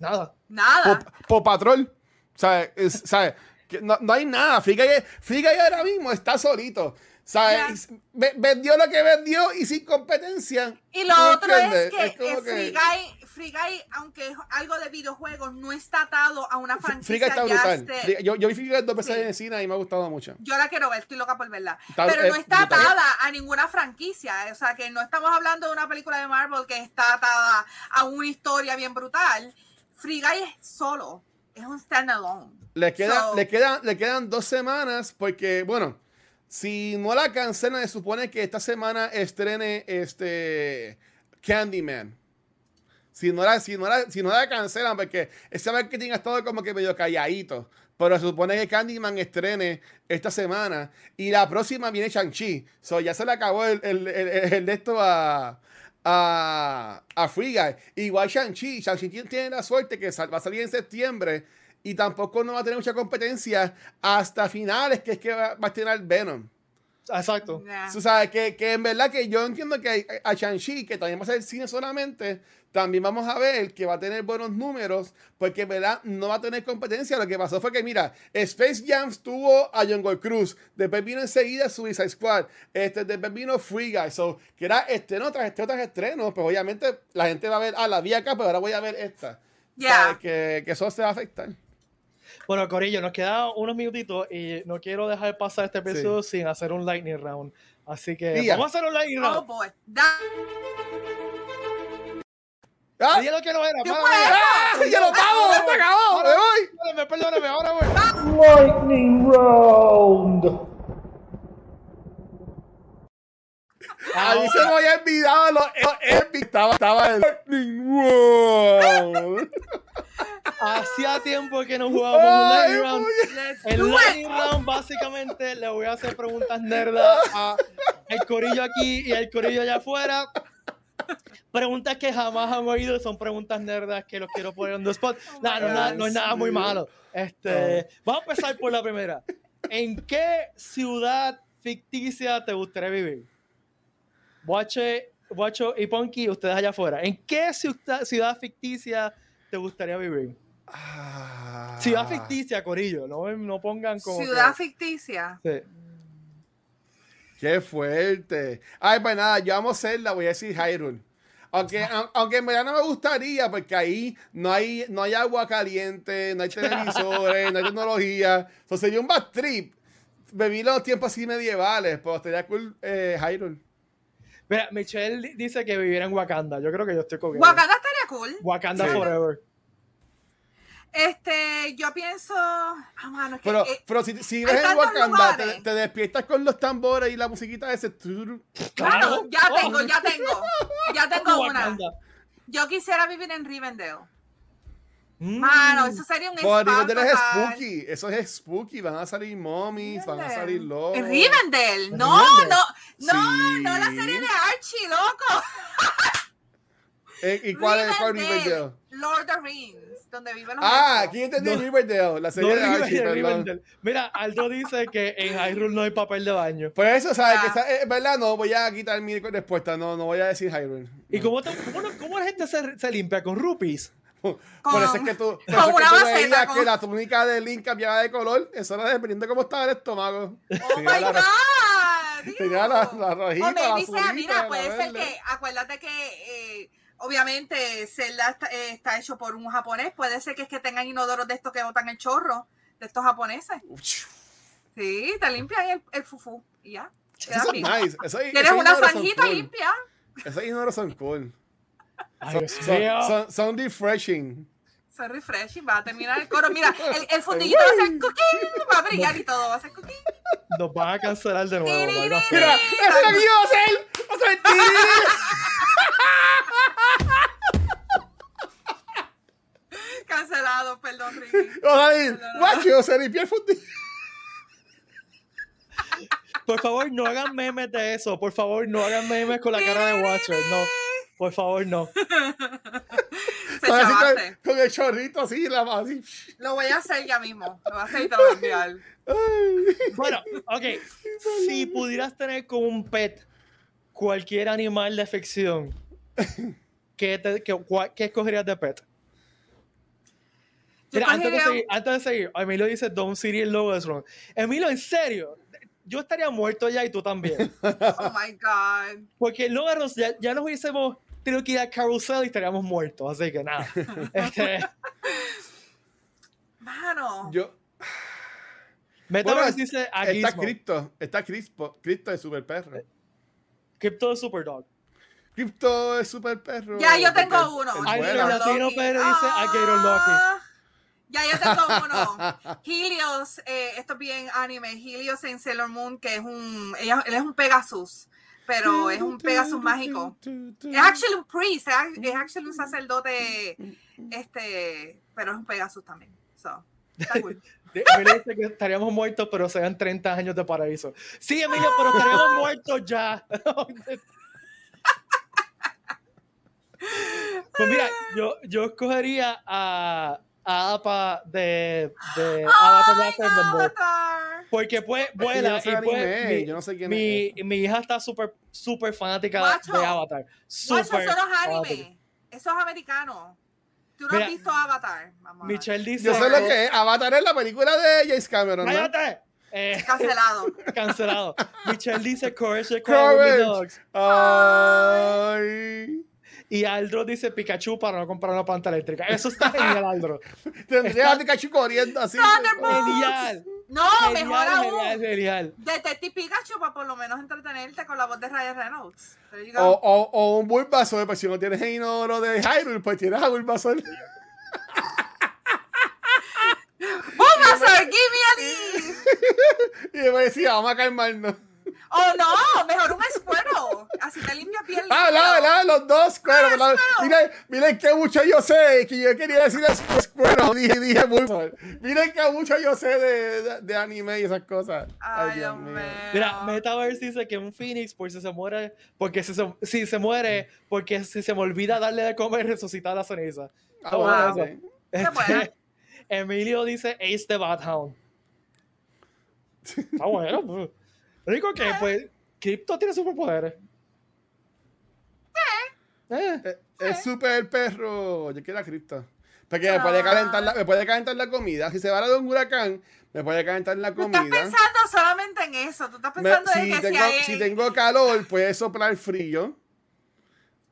Nada. Nada. Pop, Pop Patrol. ¿Sabes? Es- ¿sabes? No, no hay nada. Free Guy, Free Guy ahora mismo está solito. ¿Sabes? Ve- Vendió lo que vendió y sin competencia. Y lo ¿Tú otro es que, Es que- Free, Guy, Free Guy, aunque es algo de videojuegos, no está atado a una Free franquicia. Guy está brutal. Free- yo, yo vi Free Guy dos veces Sí. en el cine y me ha gustado mucho. Yo la quiero ver, estoy loca por verla. Está- Pero no es está brutal. atada a ninguna franquicia. O sea, que no estamos hablando de una película de Marvel que está atada a una historia bien brutal. Free Guy es solo. Es un standalone. Le, queda, So- le, quedan, le quedan dos semanas porque, bueno, si no la cancelan, se supone que esta semana estrene este Candyman. Si no, la, si, no la, si no la cancelan, porque ese marketing ha estado como que medio calladito. Pero se supone que Candyman estrene esta semana. Y la próxima viene Shang-Chi. So ya se le acabó el, el, el- el de esto a, a, a Free Guy. Igual Shang-Chi. Shang-Chi tiene la suerte que sal- va a salir en septiembre. Y tampoco no va a tener mucha competencia hasta finales, que es que va, va a estrenar Venom. Exacto. Yeah. Tú sabes que, que en verdad que yo entiendo que a Shang-Chi, que también va a ser cine solamente, también vamos a ver que va a tener buenos números, porque en verdad no va a tener competencia. Lo que pasó fue que, mira, Space Jam tuvo a Jungle Cruise, después vino enseguida Suicide Squad, este, después vino Free Guy, so, que era estreno tras estreno tras estreno, pues obviamente la gente va a ver, ah, la vi acá, pero ahora voy a ver esta. Yeah. Que, que eso se va a afectar. Bueno, Corillo, nos quedan unos minutitos y no quiero dejar pasar este episodio sin hacer un lightning round. Así que vamos a hacer un lightning Oh round. boy. Da- ¡Ah! Dije lo que no era. ¿Qué fue. ¡Ah! ¡Ya lo pago! ¡Se acabó! ¡Me voy! Perdóname, perdóname, ahora voy. Lightning round. A mí se me había olvidado lo lo epic. Estaba, estaba el Lightning Round. Hacía tiempo que no jugábamos lightning round. El lightning round básicamente le voy a hacer preguntas nerdas a el corillo aquí y el corillo allá afuera preguntas que jamás han oído, son preguntas nerdas que los quiero poner en the spot. Oh No, no, no, no es nada muy malo. Este, vamos a empezar por la primera. ¿En qué ciudad ficticia te gustaría vivir? Guache, Guacho y Ponky, ustedes allá afuera. ¿En qué ciudad, ciudad ficticia te gustaría vivir? Ah. Ciudad ficticia, Corillo. No, no pongan como. Ciudad que- ficticia. Sí. Qué fuerte. Ay, pues nada, yo amo Zelda, voy a decir Hyrule. Aunque, au- aunque en verdad no me gustaría, porque ahí no hay, no hay agua caliente, no hay televisores, no hay tecnología. Entonces sería un bad trip. Viví los tiempos así medievales, pero estaría cool eh, Hyrule. Mira, Michelle di- dice que viviera en Wakanda. Yo creo que yo estoy con ella. Wakanda estaría cool. Wakanda Sí. Forever. Este, yo pienso. Ah, mano, es que. Pero, eh, pero si, si ves en Wakanda, te, despiertas con los tambores y la musiquita de ese. claro, ya Oh. tengo, ya tengo. Ya tengo una. Yo quisiera vivir en Rivendell. Mm. Mano, eso sería un Rivendell es spooky. Eso es spooky. Van a salir mommies, van a salir lobos. En Rivendell. En No, Rivendell. no, no, Sí. no la serie de Archie, loco. Eh, ¿Y cuál es cuál es Riverdale? Lord of the Rings, donde viven los Ah, aquí entendí No. Riverdale, la serie No, de Archie, Rivendell, perdón. Rivendell. Mira, Aldo dice que en Hyrule no hay papel de baño. Por eso, ¿sabes? Ah. Que eh, ¿Verdad? No voy a quitar mi respuesta. No, no voy a decir Hyrule. ¿Y cómo, te- cómo, cómo la gente se, se limpia? ¿Con rupees? Por Con- eso es que tú, por con eso es que tú maceta, veías con- que la túnica de Link cambiaba de color. Eso era dependiendo de cómo estaba el estómago. Oh Tenía my la- God. tenía la- rojita, O sea, azulita, mira, puede ser que, acuérdate que eh, obviamente Zelda está, eh, está hecho por un japonés. Puede ser que es que tengan inodoros de estos que botan el chorro, de estos japoneses. Sí, te limpian el, el fufu y ya. Queda Eso es fino. nice. Eso, Tienes esos una son zanjita cool. limpia. Esos inodoros son cool. Son, mío. son, son refreshing. Refreshing, va a terminar el coro. Mira, el, el fundillito va a ser cookie, va a brillar y todo, va a ser cookie. Nos van a cancelar de nuevo. Mira, eso es lo que iba a hacer. O sea, Cancelado, perdón, Ricky. O David, guacho, se limpió el fundillo. Por favor, no hagan memes de eso. Por favor, no hagan memes con la cara de Watcher. No. Por favor, no. Se con, con el chorrito así, la así. Lo voy a hacer ya mismo. Lo voy a hacer y te lo voy a enviar. Ay. Bueno, ok. Si pudieras tener como un pet cualquier animal de ficción, ¿qué, te- qué- escogerías de pet? Mira, antes de, seguir, antes de seguir, Emilio dice Don City el logo es wrong. Emilio, en serio, yo estaría muerto ya y tú también. Oh my God. Porque luego nos- ya, ya nos hubiésemos tenido que ir a Carousel y estaríamos muertos. Así que nada. Este, Mano. Yo, Metaverse Bueno, dice está Aguismo. Crypto, está Crispo, Crypto es super perro. Crypto de Superdog. Crypto es super perro. Ya yo tengo uno. Latino Pérez dice Alligator Ah, Ya yo tengo uno. Helios, eh, esto es bien anime. Helios en Sailor Moon, que es un. ella- él es un Pegasus, pero es un Pegasus mágico. Es actually un priest, es es actually un sacerdote, este, pero es un Pegasus también. So, está cool. De- Emilio dice que estaríamos muertos, pero sean 30 años de paraíso. Sí, Emilio, pero estaríamos muertos ya. Pues mira, yo, yo escogería a, a Apa de, de Avatar ¡Ay, Last Airbender. Avatar! Porque pues yo vuela no sé y pues, anime, mi, yo no sé quién mi, es. mi hija está súper súper fanática Guacho, de Avatar. Guacho, Súper eso no es anime. Eso es americano. Tú no Mira, has visto Avatar. Vamos. Michelle dice Yo sé lo que es. Avatar es la película de James Cameron, ¿no? Eh, Cancelado. cancelado. Michelle dice Courage the Courage. Cowardly Dogs. Ay. Y Aldro dice Pikachu para no comprar una planta eléctrica. Eso está genial, Aldro. Tendría a Pikachu corriendo así. Thunderbolt. Genial. No, mejor Genial, aún. genial, genial. Detective Pikachu para por lo menos entretenerte con la voz de Ryan Reynolds. O, o, o un Bulbasaur, pues si no tienes el inodoro de Hyrule, pues tienes a Bulbasaur. Bulbasaur, give me a leaf. y yo me decía, vamos a calmarnos. Oh, no, mejor un escuero. Así te limpia bien. Ah, la, la, los dos, claro. la- miren, miren que mucho yo sé, que yo quería decir es escuero, dije, dije muy mal. Miren que mucho yo sé de, de, de anime y esas cosas. Ay, Dios mío. Mira, Metaverse dice que un Phoenix, por si se muere, porque si se, si se muere, porque si se me olvida darle de comer, resucita la ceniza. Ah, Está bueno, bueno sí. Qué bueno. Este, Emilio dice Ace the Bat Hound. Está bueno. pues. Lo único que, pues, Crypto tiene superpoderes. Eh. Eh, Es super perro. Yo quiero la cripta. Porque me puede, calentar la, me puede calentar la comida. Si se va de un huracán, me puede calentar la Tú estás comida. pensando solamente en eso. Tú estás Me- pensando en que tengo, si hay. si tengo calor, puede soplar frío.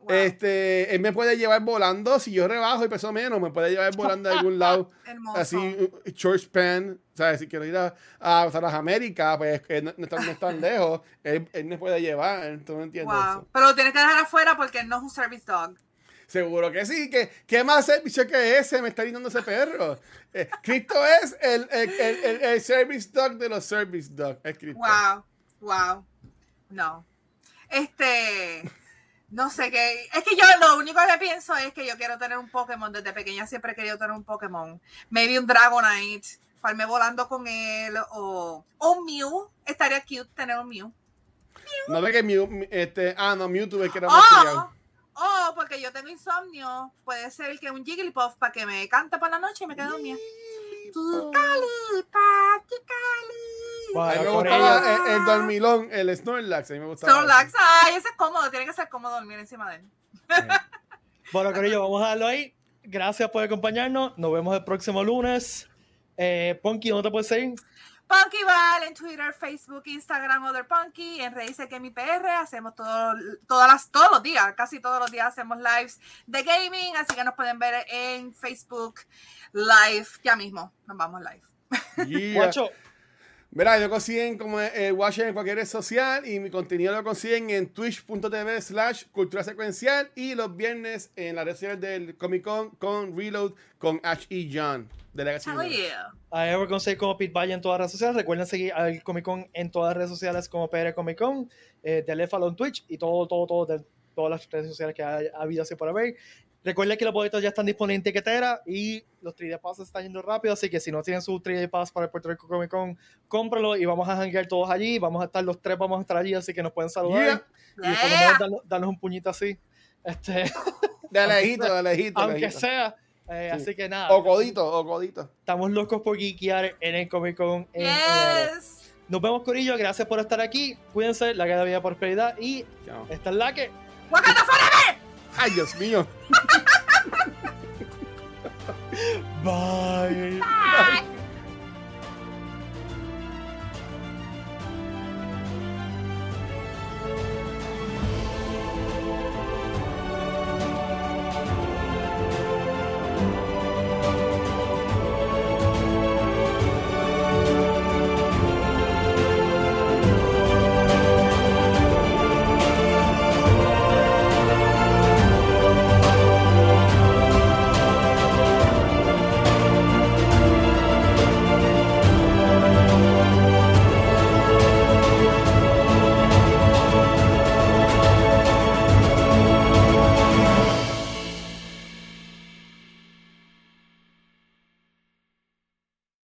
Wow. Este, él me puede llevar volando. Si yo rebajo y peso menos, me puede llevar volando de algún lado. Así, George span. ¿Sabes? Si quiero ir a, a, a las Américas, pues no, no, están, no están lejos. Él, él me puede llevar. ¿Tú no entiendes Wow. eso? Pero lo tienes que dejar afuera porque no es un service dog. Seguro que sí. ¿Qué más servicio que ese me está brindando ese perro? Eh, Cristo es el, el, el, el- service dog de los service dog. Es Cristo. Wow. Wow. No. Este. No sé qué. Es que yo lo único que pienso es que yo quiero tener un Pokémon. Desde pequeña siempre he querido tener un Pokémon. Maybe un Dragonite. Farme volando con él. O, o un Mew. Estaría cute tener un Mew. No ve que Mew, este, ah, no, Mewtwo es que era más. Oh, oh, porque yo tengo insomnio. Puede ser que un Jigglypuff para que me cante por la noche y me quede dormida. Tikali, pa, tikali. A mí me Bueno, gustaba el, el dormilón, el Snorlax. A mí me gustaba. Snorlax, ay, ese es cómodo, tiene que ser cómodo dormir encima de él. Bueno, Corillo, vamos a darlo ahí. Gracias por acompañarnos. Nos vemos el próximo lunes. Eh, Ponky, ¿dónde te puedes seguir? Punky Val en Twitter, Facebook, Instagram, Other Punky, en Reíse que mi PR, hacemos todo, todas las, todos los días, casi todos los días hacemos lives de gaming, así que nos pueden ver en Facebook Live, ya mismo, nos vamos live. Yeah. Verá, lo consiguen como eh, Watcher en cualquier red social y mi contenido lo consiguen en twitch.tv slash cultura secuencial y los viernes en las redes sociales del Comic Con con Reload con Ash E. John de Legacy Hell yeah. a Ever conseguir como Pete Valle en todas las redes sociales. Recuerden seguir al Comic Con en todas las redes sociales como PR Comic Con, eh, Teléfalo en Twitch y todo, todo, todo de todas las redes sociales que ha, ha habido así por haber. Recuerden que los boletos ya están disponibles en tiquetera y los 3D Pass están yendo rápido, así que si no tienen su 3D Pass para el Puerto Rico Comic Con, cómpralo y vamos a janguear todos allí. Vamos a estar los tres, vamos a estar allí, así que nos pueden saludar Yeah. y por lo Yeah. menos darnos, darnos un puñito así. Este, De lejito, de lejito. de aunque sea. Eh, Sí. Así que nada, O codito, o codito. estamos locos por geekear en el Comic Con. en enero. Yes. Nos vemos, Corillo. Gracias por estar aquí. Cuídense, la vida por prosperidad. Y Chao. esta es la que. Wakanda forever. Ay, Dios mío. Bye.